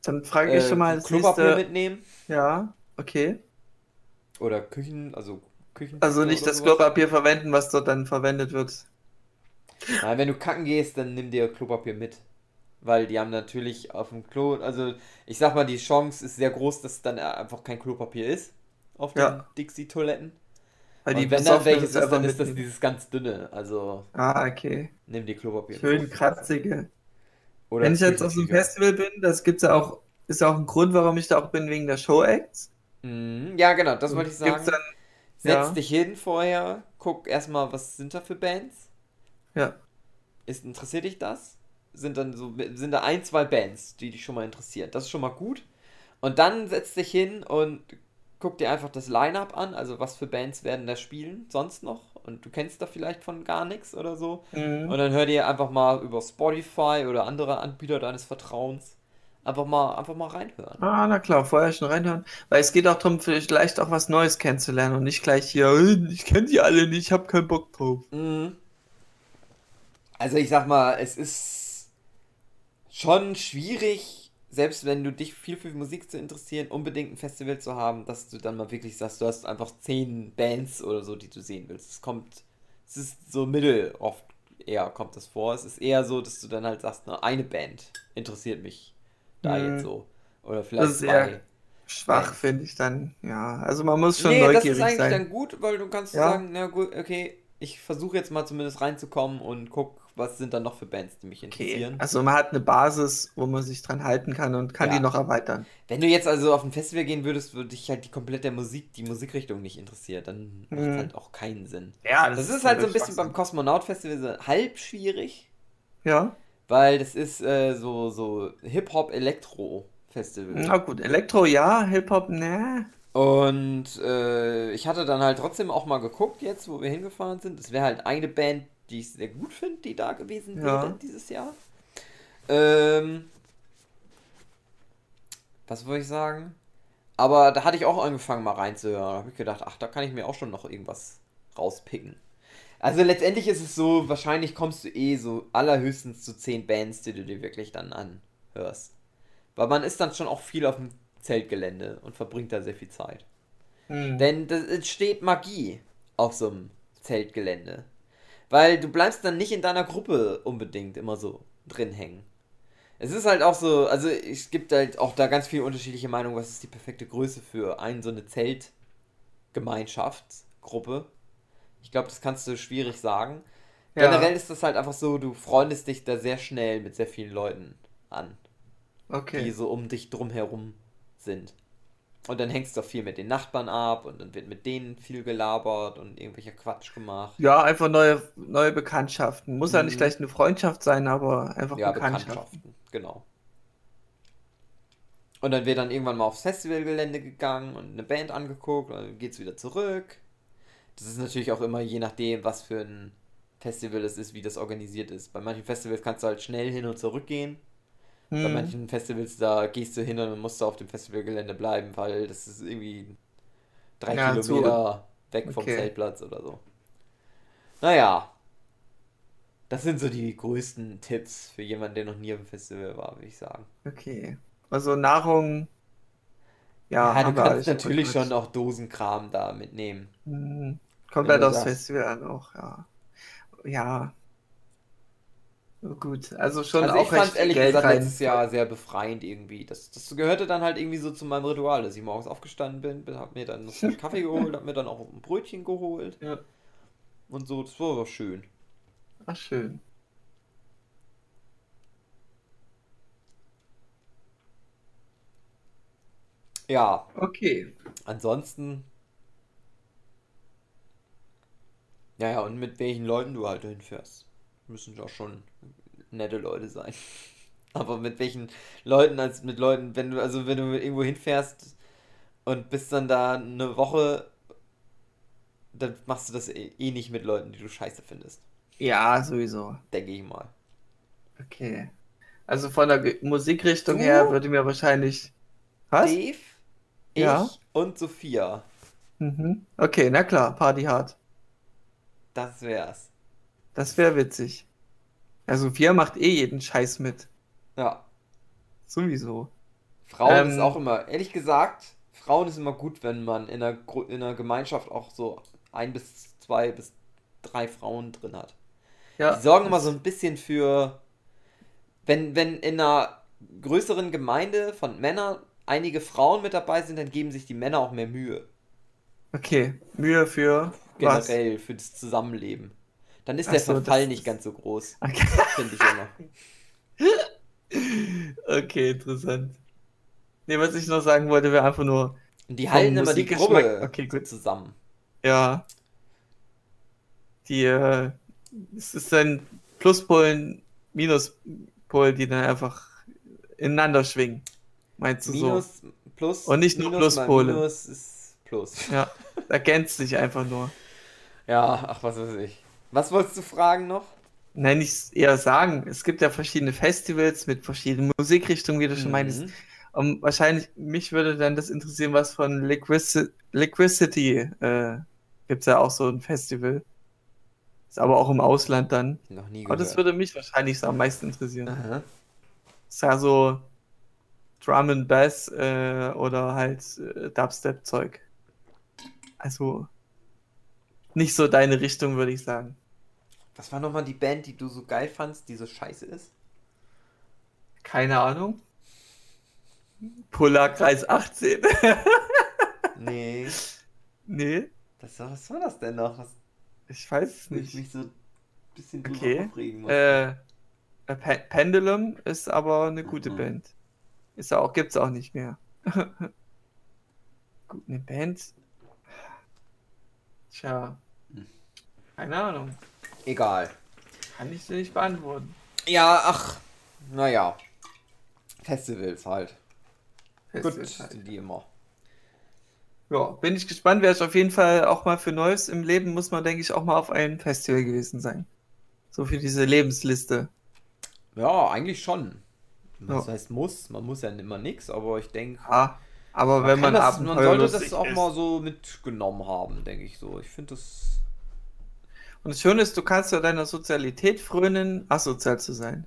Dann frage ich äh, schon mal das Klopapier nächste. mitnehmen. Ja, okay. Oder Küchen, also Küchen. Also nicht das. Klopapier verwenden, was dort dann verwendet wird. Nein, wenn du kacken gehst, dann nimm dir Klopapier mit. Weil die haben natürlich auf dem Klo, also ich sag mal, die Chance ist sehr groß, dass dann einfach kein Klopapier ist auf den Ja. Dixie-Toiletten. Weil Und die wenn dann welches es ist, dann ist das dieses ganz dünne. Also Ah, okay. nimm dir Klopapier Schön kratzige. Oder Wenn ich jetzt auf so einem. Festival bin, das gibt's ja auch, ist ja auch ein Grund, warum ich da auch bin, wegen der Show-Acts. Mhm, ja, genau, das wollte ich sagen. dann, Setz ja. dich hin vorher, guck erstmal, was sind da für Bands? ja. Ist, interessiert dich das? Sind dann so, sind da ein, zwei Bands, die dich schon mal interessieren. Das ist schon mal gut. Und dann setz dich hin und guck dir einfach das Line-Up an, also was für Bands werden da spielen, sonst noch. Und du kennst da vielleicht von gar nichts oder so. Mhm. Und dann hör dir einfach mal über Spotify oder andere Anbieter deines Vertrauens einfach mal, einfach mal reinhören. Ah, na klar, vorher schon reinhören. Weil es geht auch darum, vielleicht auch was Neues kennenzulernen und nicht gleich hier, "Äh, ich kenne die alle nicht, ich habe keinen Bock drauf. Mhm. Also ich sag mal, es ist schon schwierig, selbst wenn du dich viel für Musik zu interessieren, unbedingt ein Festival zu haben, dass du dann mal wirklich sagst, du hast einfach zehn Bands oder so, die du sehen willst. Es kommt, es ist so mittel oft eher kommt das vor. Es ist eher so, dass du dann halt sagst, na, eine Band interessiert mich da Mhm. jetzt so. Oder vielleicht Das ist zwei. schwach, finde ich dann. Ja, also man muss schon nee, das ist neugierig eigentlich sein. dann gut, weil du kannst Ja. sagen, na gut, okay, ich versuche jetzt mal zumindest reinzukommen und guck, was sind dann noch für Bands, die mich Okay, interessieren. also man hat eine Basis, wo man sich dran halten kann und kann Ja. die noch erweitern. Wenn du jetzt also auf ein Festival gehen würdest, würde dich halt die komplette Musik, die Musikrichtung nicht interessiert, dann macht Mhm. halt auch keinen Sinn. Ja, Das, ist halt so ein bisschen beim Kosmonaut Festival so halb schwierig, Ja, weil das ist äh, so, so Hip-Hop-Elektro-Festival. na gut, Elektro ja, Hip-Hop, ne. Und äh, ich hatte dann halt trotzdem auch mal geguckt jetzt, wo wir hingefahren sind. Es wäre halt eine Band, die ich sehr gut finde, die da gewesen Ja. wäre dieses Jahr. Ähm, was wollte ich sagen? Aber da hatte ich auch angefangen mal reinzuhören. Da habe ich gedacht, ach, da kann ich mir auch schon noch irgendwas rauspicken. Also letztendlich ist es so, wahrscheinlich kommst du eh so allerhöchstens zu 10 Bands, die du dir wirklich dann anhörst. Weil man ist dann schon auch viel auf dem Zeltgelände und verbringt da sehr viel Zeit. Hm. Denn das entsteht Magie auf so einem Zeltgelände. Weil du bleibst dann nicht in deiner Gruppe unbedingt immer so drin hängen. Es ist halt auch so, also es gibt halt auch da ganz viele unterschiedliche Meinungen, was ist die perfekte Größe für eine so eine Zeltgemeinschaftsgruppe. Ich glaube, das kannst du schwierig sagen. Ja. Generell ist das halt einfach so, du freundest dich da sehr schnell mit sehr vielen Leuten an die Okay. so um dich drum herum sind. Und dann hängst du auch viel mit den Nachbarn ab und dann wird mit denen viel gelabert und irgendwelcher Quatsch gemacht. Ja, einfach neue, neue Bekanntschaften. Muss ja nicht Mhm. gleich eine Freundschaft sein, aber einfach Ja, Bekanntschaften. Bekanntschaften, genau. Und dann wird dann irgendwann mal aufs Festivalgelände gegangen und eine Band angeguckt und dann geht's wieder zurück. Das ist natürlich auch immer je nachdem, was für ein Festival es ist, wie das organisiert ist. Bei manchen Festivals kannst du halt schnell hin und zurück gehen. Bei Hm. manchen Festivals, da gehst du hin und dann musst du auf dem Festivalgelände bleiben, weil das ist irgendwie drei Ja, Kilometer weg vom okay. Zeltplatz oder so. Naja. Das sind so die größten Tipps für jemanden, der noch nie auf dem Festival war, würde ich sagen. Okay. Also Nahrung. Ja, Ja, du kannst natürlich schon auch Dosenkram da mitnehmen. Hm. Kommt halt aufs. Festival an auch, ja. Ja. Gut, also schon Also auch ich fand ehrlich Geld gesagt rein. letztes Jahr sehr befreiend irgendwie. Das, das gehörte dann halt irgendwie so zu meinem Ritual, dass ich morgens aufgestanden bin, bin hab mir dann noch einen Kaffee geholt, hab mir dann auch ein Brötchen geholt Ja. und so, das war aber schön. Ach, schön. Ja, Okay. ansonsten. Ja, ja, und mit welchen Leuten du halt hinfährst. Müssen ja schon nette Leute sein. Aber mit welchen Leuten, als mit Leuten, wenn du, also wenn du irgendwo hinfährst und bist dann da eine Woche, dann machst du das eh eh nicht mit Leuten, die du scheiße findest. Ja, sowieso. Denke ich mal. Okay. Also von der Musikrichtung Du? her würde mir wahrscheinlich. Was? Dave, ich Ja. und Sophia. Mhm. Okay, na klar, Party hard. Das wär's. Das wäre witzig. Ja, Sophia macht eh jeden Scheiß mit. Ja. Sowieso. Frauen ist Ähm, auch immer, ehrlich gesagt, Frauen ist immer gut, wenn man in einer, in einer Gemeinschaft auch so ein bis zwei bis drei Frauen drin hat. Ja. Die sorgen immer so ein bisschen für, wenn, wenn in einer größeren Gemeinde von Männern einige Frauen mit dabei sind, dann geben sich die Männer auch mehr Mühe. Okay, Mühe für was? Generell für das Zusammenleben. Dann ist der so, Verfall nicht ganz so groß, Okay. finde ich immer. okay, interessant. Nee, was ich noch sagen wollte, wäre einfach nur, Und die halten immer die Gruppe okay, gut. zusammen. ja, die, äh, es ist ein Pluspol, Minuspol, die dann einfach ineinander schwingen. Meinst du so? Minus, plus, Und nicht nur Minus Pluspole. Minus ist Plus. Ja, ergänzt sich einfach nur. Ja, ach, was weiß ich. Was wolltest du fragen noch? Nein, ich eher sagen, es gibt ja verschiedene Festivals mit verschiedenen Musikrichtungen, wie du schon meintest. Mhm. Und wahrscheinlich, mich würde dann das interessieren, was von Liquici Liquidity, äh, gibt es ja auch so ein Festival. Ist aber auch im Ausland dann. Noch nie Aber gehört. das würde mich wahrscheinlich so am meisten interessieren. Aha. Ist ja so Drum and Bass äh, oder halt äh, Dubstep-Zeug. Also nicht so deine Richtung, würde ich sagen. Was war nochmal die Band, die du so geil fandst, die so scheiße ist? Keine Ahnung. Polarkreis 18. Nee. nee, Das, was war das denn noch? Was ich weiß es wo ich nicht. mich so ein bisschen drüber Okay. aufregen muss. Äh, äh, Pe Pendulum ist aber eine gute Mhm. Band. Ist auch, gibt's auch nicht mehr. Gut, eine Band. Tja. Keine Ahnung. Egal. Kann ich dir nicht beantworten. Ja, ach, naja. Festivals halt. Gut, Festivals halt. sind die immer. Ja, bin ich gespannt. Wäre ich auf jeden Fall auch mal für Neues im Leben, muss man, denke ich, auch mal auf einem Festival gewesen sein. So für diese Lebensliste. Ja, eigentlich schon. Das Ja. heißt muss, man muss ja immer nix, aber ich denke, Ja, aber wenn man, das, man sollte das auch ist. mal so mitgenommen haben, denke ich so. Ich finde das. Und das Schöne ist, du kannst ja deiner Sozialität frönen, asozial zu sein.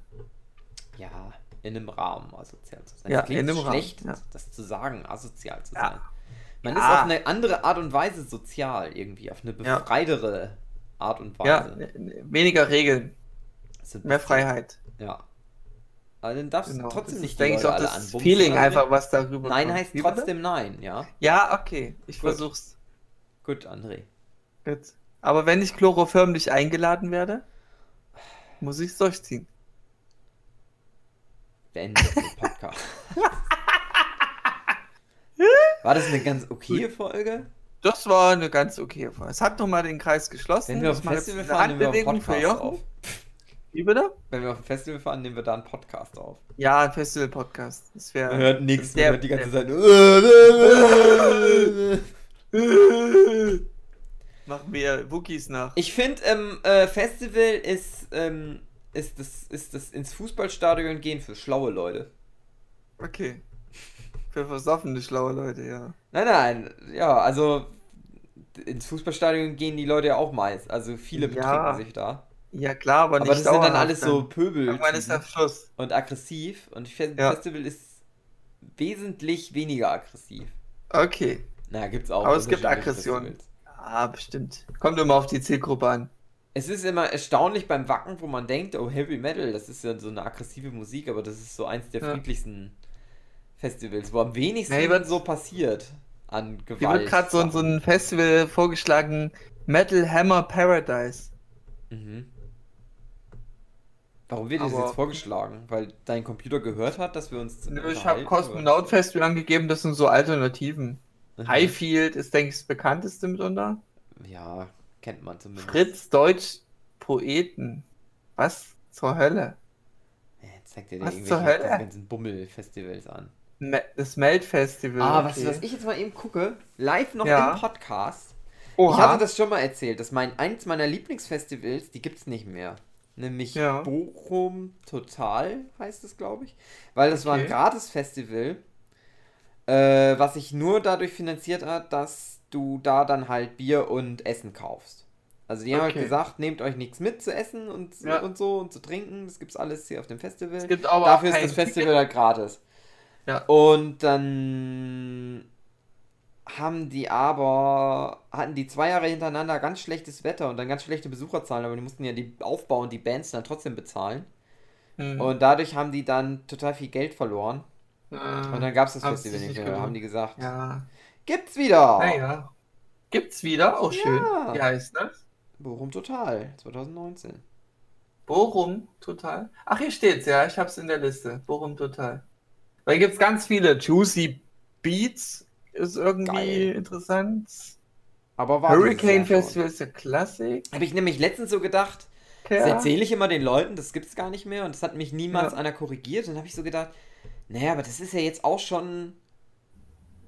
Ja, in einem Rahmen asozial zu sein. Ja, Das klingt in einem Rahmen, schlecht, ja. das zu sagen, asozial zu Ja. sein. Man Ja. ist auf eine andere Art und Weise sozial irgendwie, auf eine Ja. befreitere Art und Ja, Weise. ne- weniger Regeln, mehr Freiheit. Ja. Aber dann darfst Genau. du trotzdem das nicht denke ich, auch alle das anbumsen Feeling einfach, was darüber Nein kommt. heißt Wie bitte? trotzdem nein, ja? Ja, okay, ich Gut. versuch's. Gut, André. Gut. Aber wenn ich chloroförmlich eingeladen werde, muss ich es durchziehen. Beende den Podcast. War das eine ganz okaye Folge? Das war eine ganz okay Folge. Es hat nochmal den Kreis geschlossen. Wenn wir auf jetzt Festival fahren, nehmen wir einen Podcast auf. Wie bitte? Wenn wir auf ein Festival fahren, nehmen wir da einen Podcast auf. Ja, ein Festival-Podcast. Das. Man hört nichts, man der- hört die ganze Zeit. Machen wir Wookies nach. Ich finde, ähm, äh, Festival ist, ähm, ist das, ist das ins Fußballstadion gehen für schlaue Leute. Okay. Für versoffene, schlaue Leute, ja. Nein, nein, ja, also ins Fußballstadion gehen die Leute ja auch meist. Also viele Ja, betrinken sich da. Ja, klar, aber, Aber nicht das sind dann alles so Pöbel Irgendwann ist der Schluss. und aggressiv. Und finde, Ja. Festival ist wesentlich weniger aggressiv. Okay. Na, gibt's auch. Aber es gibt unterschiedliche Aggression. Festivals. Ah, bestimmt. Kommt immer auf die Zielgruppe an. Es ist immer erstaunlich beim Wacken, wo man denkt, oh, Heavy Metal, das ist ja so eine aggressive Musik, aber das ist so eins der Ja. friedlichsten Festivals, wo am wenigsten Nee, wird- so passiert an Hier Gewalt. wird gerade so, so ein Festival vorgeschlagen, Metal Hammer Paradise. Mhm. Warum wird das Aber- jetzt vorgeschlagen? Weil dein Computer gehört hat, dass wir uns Nö, Ich habe Kosmonaut Festival angegeben, das sind so Alternativen. Mhm. Highfield ist, denke ich, das bekannteste mitunter. Ja, kennt man zumindest. Fritz Deutsch Poeten. Was zur Hölle? Jetzt zeigt dir Was irgendwelche zur Hölle? diese ganzen Bummel-Festivals an. Das Melt Festival. Ah, was, okay. was ich jetzt mal eben gucke, live noch Ja. im Podcast. Oha. Ich hatte das schon mal erzählt, dass mein eins meiner Lieblingsfestivals, die gibt's nicht mehr. Nämlich Ja. Bochum Total heißt es, glaube ich. Weil das war ein Okay. Gratis-Festival, äh, was sich nur dadurch finanziert hat, dass du da dann halt Bier und Essen kaufst. Also die haben halt Okay. gesagt, nehmt euch nichts mit zu essen und, Ja. und so und zu trinken. Das gibt's alles hier auf dem Festival. es gibt aber Dafür ist das Festival halt gratis. Ja. Und dann haben die aber, hatten die zwei Jahre hintereinander ganz schlechtes Wetter und dann ganz schlechte Besucherzahlen, aber die mussten ja die Aufbau und die Bands dann trotzdem bezahlen. Hm. Und dadurch haben die dann total viel Geld verloren. Äh, Und dann gab es das Festival nicht mehr. haben die gesagt, Ja. gibt's wieder! Naja. Gibt's wieder? Auch schön. Ja. Wie heißt das? Bochum Total, 2019. Bochum Total. Ach, hier steht's, ja. Ich hab's in der Liste. Bochum Total. Weil hier gibt's ganz viele. Juicy Beats ist irgendwie Geil. interessant. Aber war Hurricane. Festival ist der Klassik. Habe ich nämlich letztens so gedacht, Das Ja. erzähle ich immer den Leuten, das gibt's gar nicht mehr und das hat mich niemals Ja. einer korrigiert. Und dann habe ich so gedacht, naja, aber das ist ja jetzt auch schon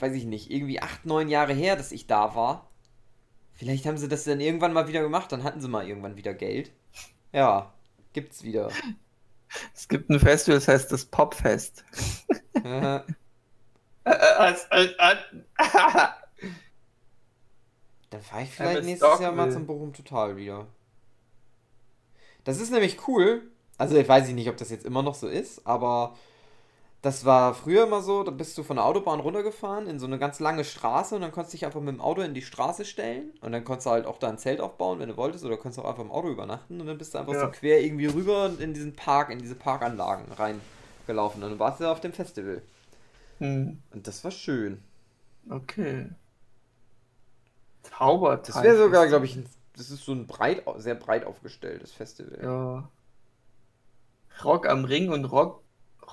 weiß ich nicht, irgendwie acht, neun Jahre her, dass ich da war. Vielleicht haben sie das dann irgendwann mal wieder gemacht, dann hatten sie mal irgendwann wieder Geld. Ja, gibt's wieder. Es gibt ein Festival, das heißt das Popfest. Äh, Dann fahre ich vielleicht nächstes Jahr mal zum Bochum Total wieder. Das ist nämlich cool. Also ich weiß nicht, ob das jetzt immer noch so ist, aber das war früher immer so, da bist du von der Autobahn runtergefahren in so eine ganz lange Straße und dann konntest du dich einfach mit dem Auto in die Straße stellen und dann konntest du halt auch da ein Zelt aufbauen, wenn du wolltest, oder konntest auch einfach im Auto übernachten und dann bist du einfach Ja. so quer irgendwie rüber in diesen Park, in diese Parkanlagen reingelaufen und dann warst du auf dem Festival. Hm, Und das war schön. okay. Zauberteil. Das wäre sogar, glaube ich, ein, das ist so ein breit, sehr breit aufgestelltes Festival. Ja. Rock am Ring und Rock,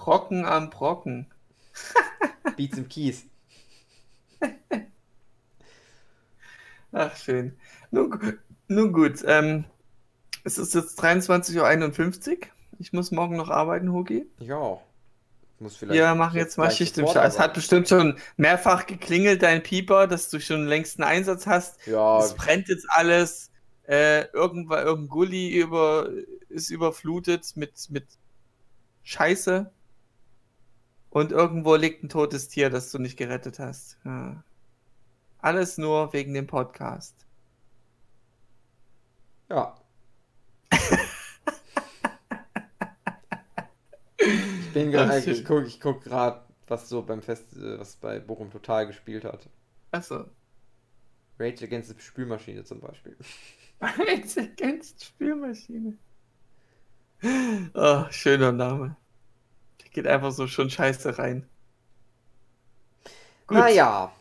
Rocken am Brocken. Beats im Kies. Ach, schön. Nun, nun gut, ähm, es ist jetzt 23.51 Uhr. Ich muss morgen noch arbeiten, Hugi. Ja. Muss vielleicht. Wir machen jetzt mal gleich Schicht im Schacht. Es hat bestimmt schon mehrfach geklingelt, dein Pieper, dass du schon längst einen Einsatz hast. Ja, Es brennt jetzt alles. Äh, irgendwann, irgendein Gully über, ist überflutet mit, mit Scheiße. Und irgendwo liegt ein totes Tier, das du nicht gerettet hast. Ja. Alles nur wegen dem Podcast. ja. ich bin gerade, ich guck, ich guck gerade, was so beim Fest, äh, was bei Bochum Total gespielt hat. Achso. Rage Against the Spülmaschine zum Beispiel. Jetzt ergänzt Spielmaschine. Oh, schöner Name. Geht einfach so schon scheiße rein. Gut, Naja,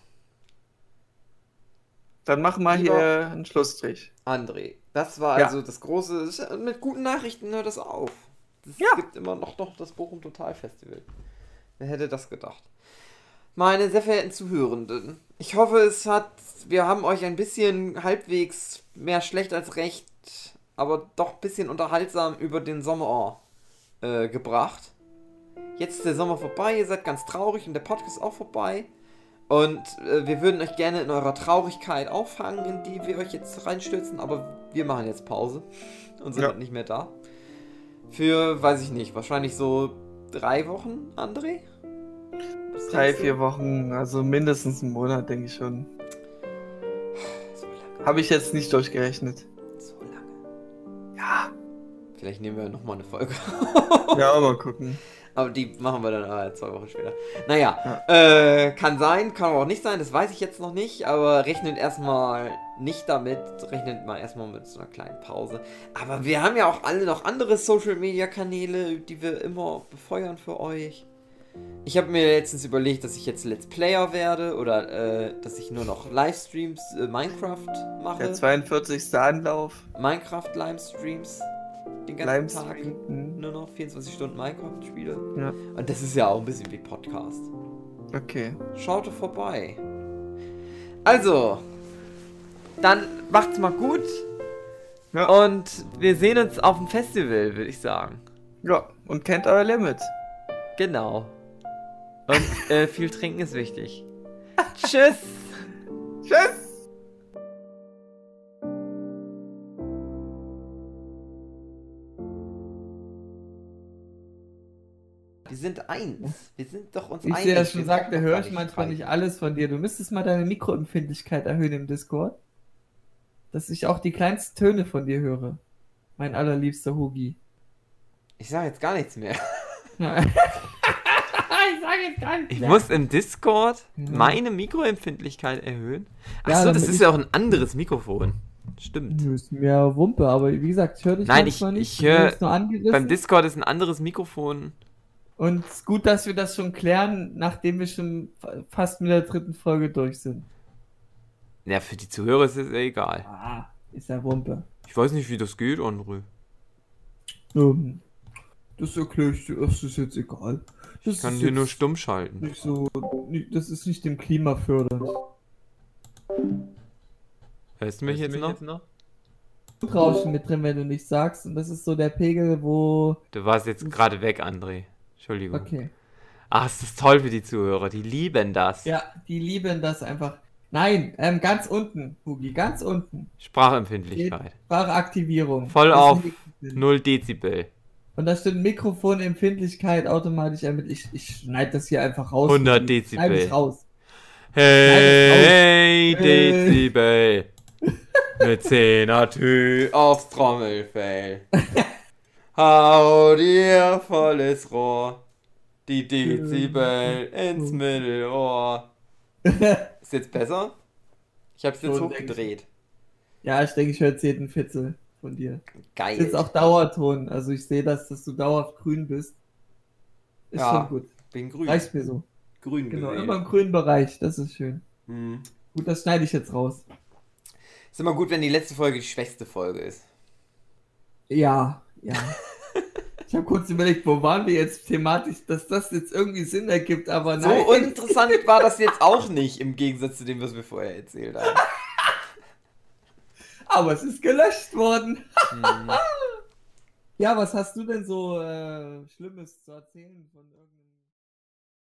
dann machen wir Lieber- hier einen Schlussstrich. André, das war Ja. also das große. Mit guten Nachrichten hört das auf. Es Ja. gibt immer noch, noch das Bochum Total Festival. Wer hätte das gedacht? Meine sehr verehrten Zuhörenden, ich hoffe, es hat. Wir haben euch ein bisschen halbwegs mehr schlecht als recht, aber doch ein bisschen unterhaltsam über den Sommer äh, gebracht. Jetzt ist der Sommer vorbei, ihr seid ganz traurig und der Podcast ist auch vorbei. Und äh, wir würden euch gerne in eurer Traurigkeit auffangen, in die wir euch jetzt reinstürzen, aber wir machen jetzt Pause und sind Ja. nicht mehr da. Für, weiß ich nicht, wahrscheinlich so drei Wochen, André? Was Drei, vier Wochen, also mindestens einen Monat, denke ich schon. So lange, Habe ich jetzt nicht durchgerechnet. so lange. Ja. Vielleicht nehmen wir nochmal eine Folge. Ja, mal gucken. Aber die machen wir dann äh, zwei Wochen später. Naja, äh, kann sein, kann aber auch nicht sein, das weiß ich jetzt noch nicht, aber rechnet erstmal nicht damit, rechnet mal erstmal mit so einer kleinen Pause. Aber wir haben ja auch alle noch andere Social Media Kanäle, die wir immer befeuern für euch. Ich habe mir letztens überlegt, dass ich jetzt Let's Player werde oder äh, dass ich nur noch Livestreams äh, Minecraft mache. Der 42. Anlauf. Minecraft Livestreams den ganzen Tag. Mhm. nur noch 24 Stunden Minecraft spiele. Ja. Und das ist ja auch ein bisschen wie Podcast. Okay. Schaut vorbei. Also, dann macht's mal gut. Ja. Und wir sehen uns auf dem Festival, würde ich sagen. Ja, und kennt euer Limit. Genau. Und äh, viel trinken ist wichtig. Tschüss. Tschüss! Sind eins. Wir sind doch uns Wie ich einig. dir ja schon Wir sagte, höre ich nicht manchmal nicht alles von dir. Du müsstest mal deine Mikroempfindlichkeit erhöhen im Discord. Dass ich auch die kleinsten Töne von dir höre. Mein allerliebster Hugi. Ich sage jetzt gar nichts mehr. ich sage jetzt gar nicht. Ich muss im Discord Ja. meine Mikroempfindlichkeit erhöhen. Ja, Achso, das damit ist ich- ja auch ein anderes Mikrofon. Stimmt. Du bist mir Wumpe, aber wie gesagt, ich höre dich Nein, manchmal ich- nicht. ich du hör- wirst nur angerissen. Beim Discord ist ein anderes Mikrofon. Und es ist gut, dass wir das schon klären, nachdem wir schon fa- fast mit der dritten Folge durch sind. Ja, für die Zuhörer ist es ja egal. Ah, ist ja Wumpe. Ich weiß nicht, wie das geht, André. Ähm, das erkläre ich dir, das ist jetzt egal. Das Ich kann ist dir nur jetzt stumm schalten. nicht so, nicht- das ist nicht dem Klima fördernd. Hörst du mich jetzt noch? Rauschen mit drin, wenn du nichts sagst. Und das ist so der Pegel, wo. Du warst jetzt gerade weg, André. Entschuldigung. Okay. Ach, es ist toll für die Zuhörer. Die lieben das. Ja, die lieben das einfach. Nein, ähm, ganz unten, Hugi, ganz unten. Sprachempfindlichkeit. Sprachaktivierung. Voll Das auf sind die- 0 Dezibel. Und da steht Mikrofonempfindlichkeit automatisch ermittelt. Ich, ich schneide das hier einfach raus. 100 Hugi. Dezibel. Es raus. Hey, Äh. Dezibel. Mit 10er Tü aufs Trommelfell. Hau dir volles Rohr. Die Dezibel ins Mittelohr. Ist jetzt besser? Ich hab's jetzt Schon, ich. hochgedreht. Ja, ich denke, ich höre jetzt jeden Fitzel von dir. Geil. Ist jetzt auch Dauerton. Also ich sehe das, dass du dauerhaft grün bist. Ist Ja. schon gut. Bin grün. Reicht mir so. grün Genau, gewählt. immer im grünen Bereich. Das ist schön. Hm. Gut, das schneide ich jetzt raus. Ist immer gut, wenn die letzte Folge die schwächste Folge ist. Ja, ja. ich habe kurz überlegt, wo waren wir jetzt thematisch, dass das jetzt irgendwie Sinn ergibt, aber So nein. uninteressant war das jetzt auch nicht, im Gegensatz zu dem, was wir vorher erzählt haben. aber es ist gelöscht worden. Hm. Ja, was hast du denn so äh, Schlimmes zu erzählen von irgendeinem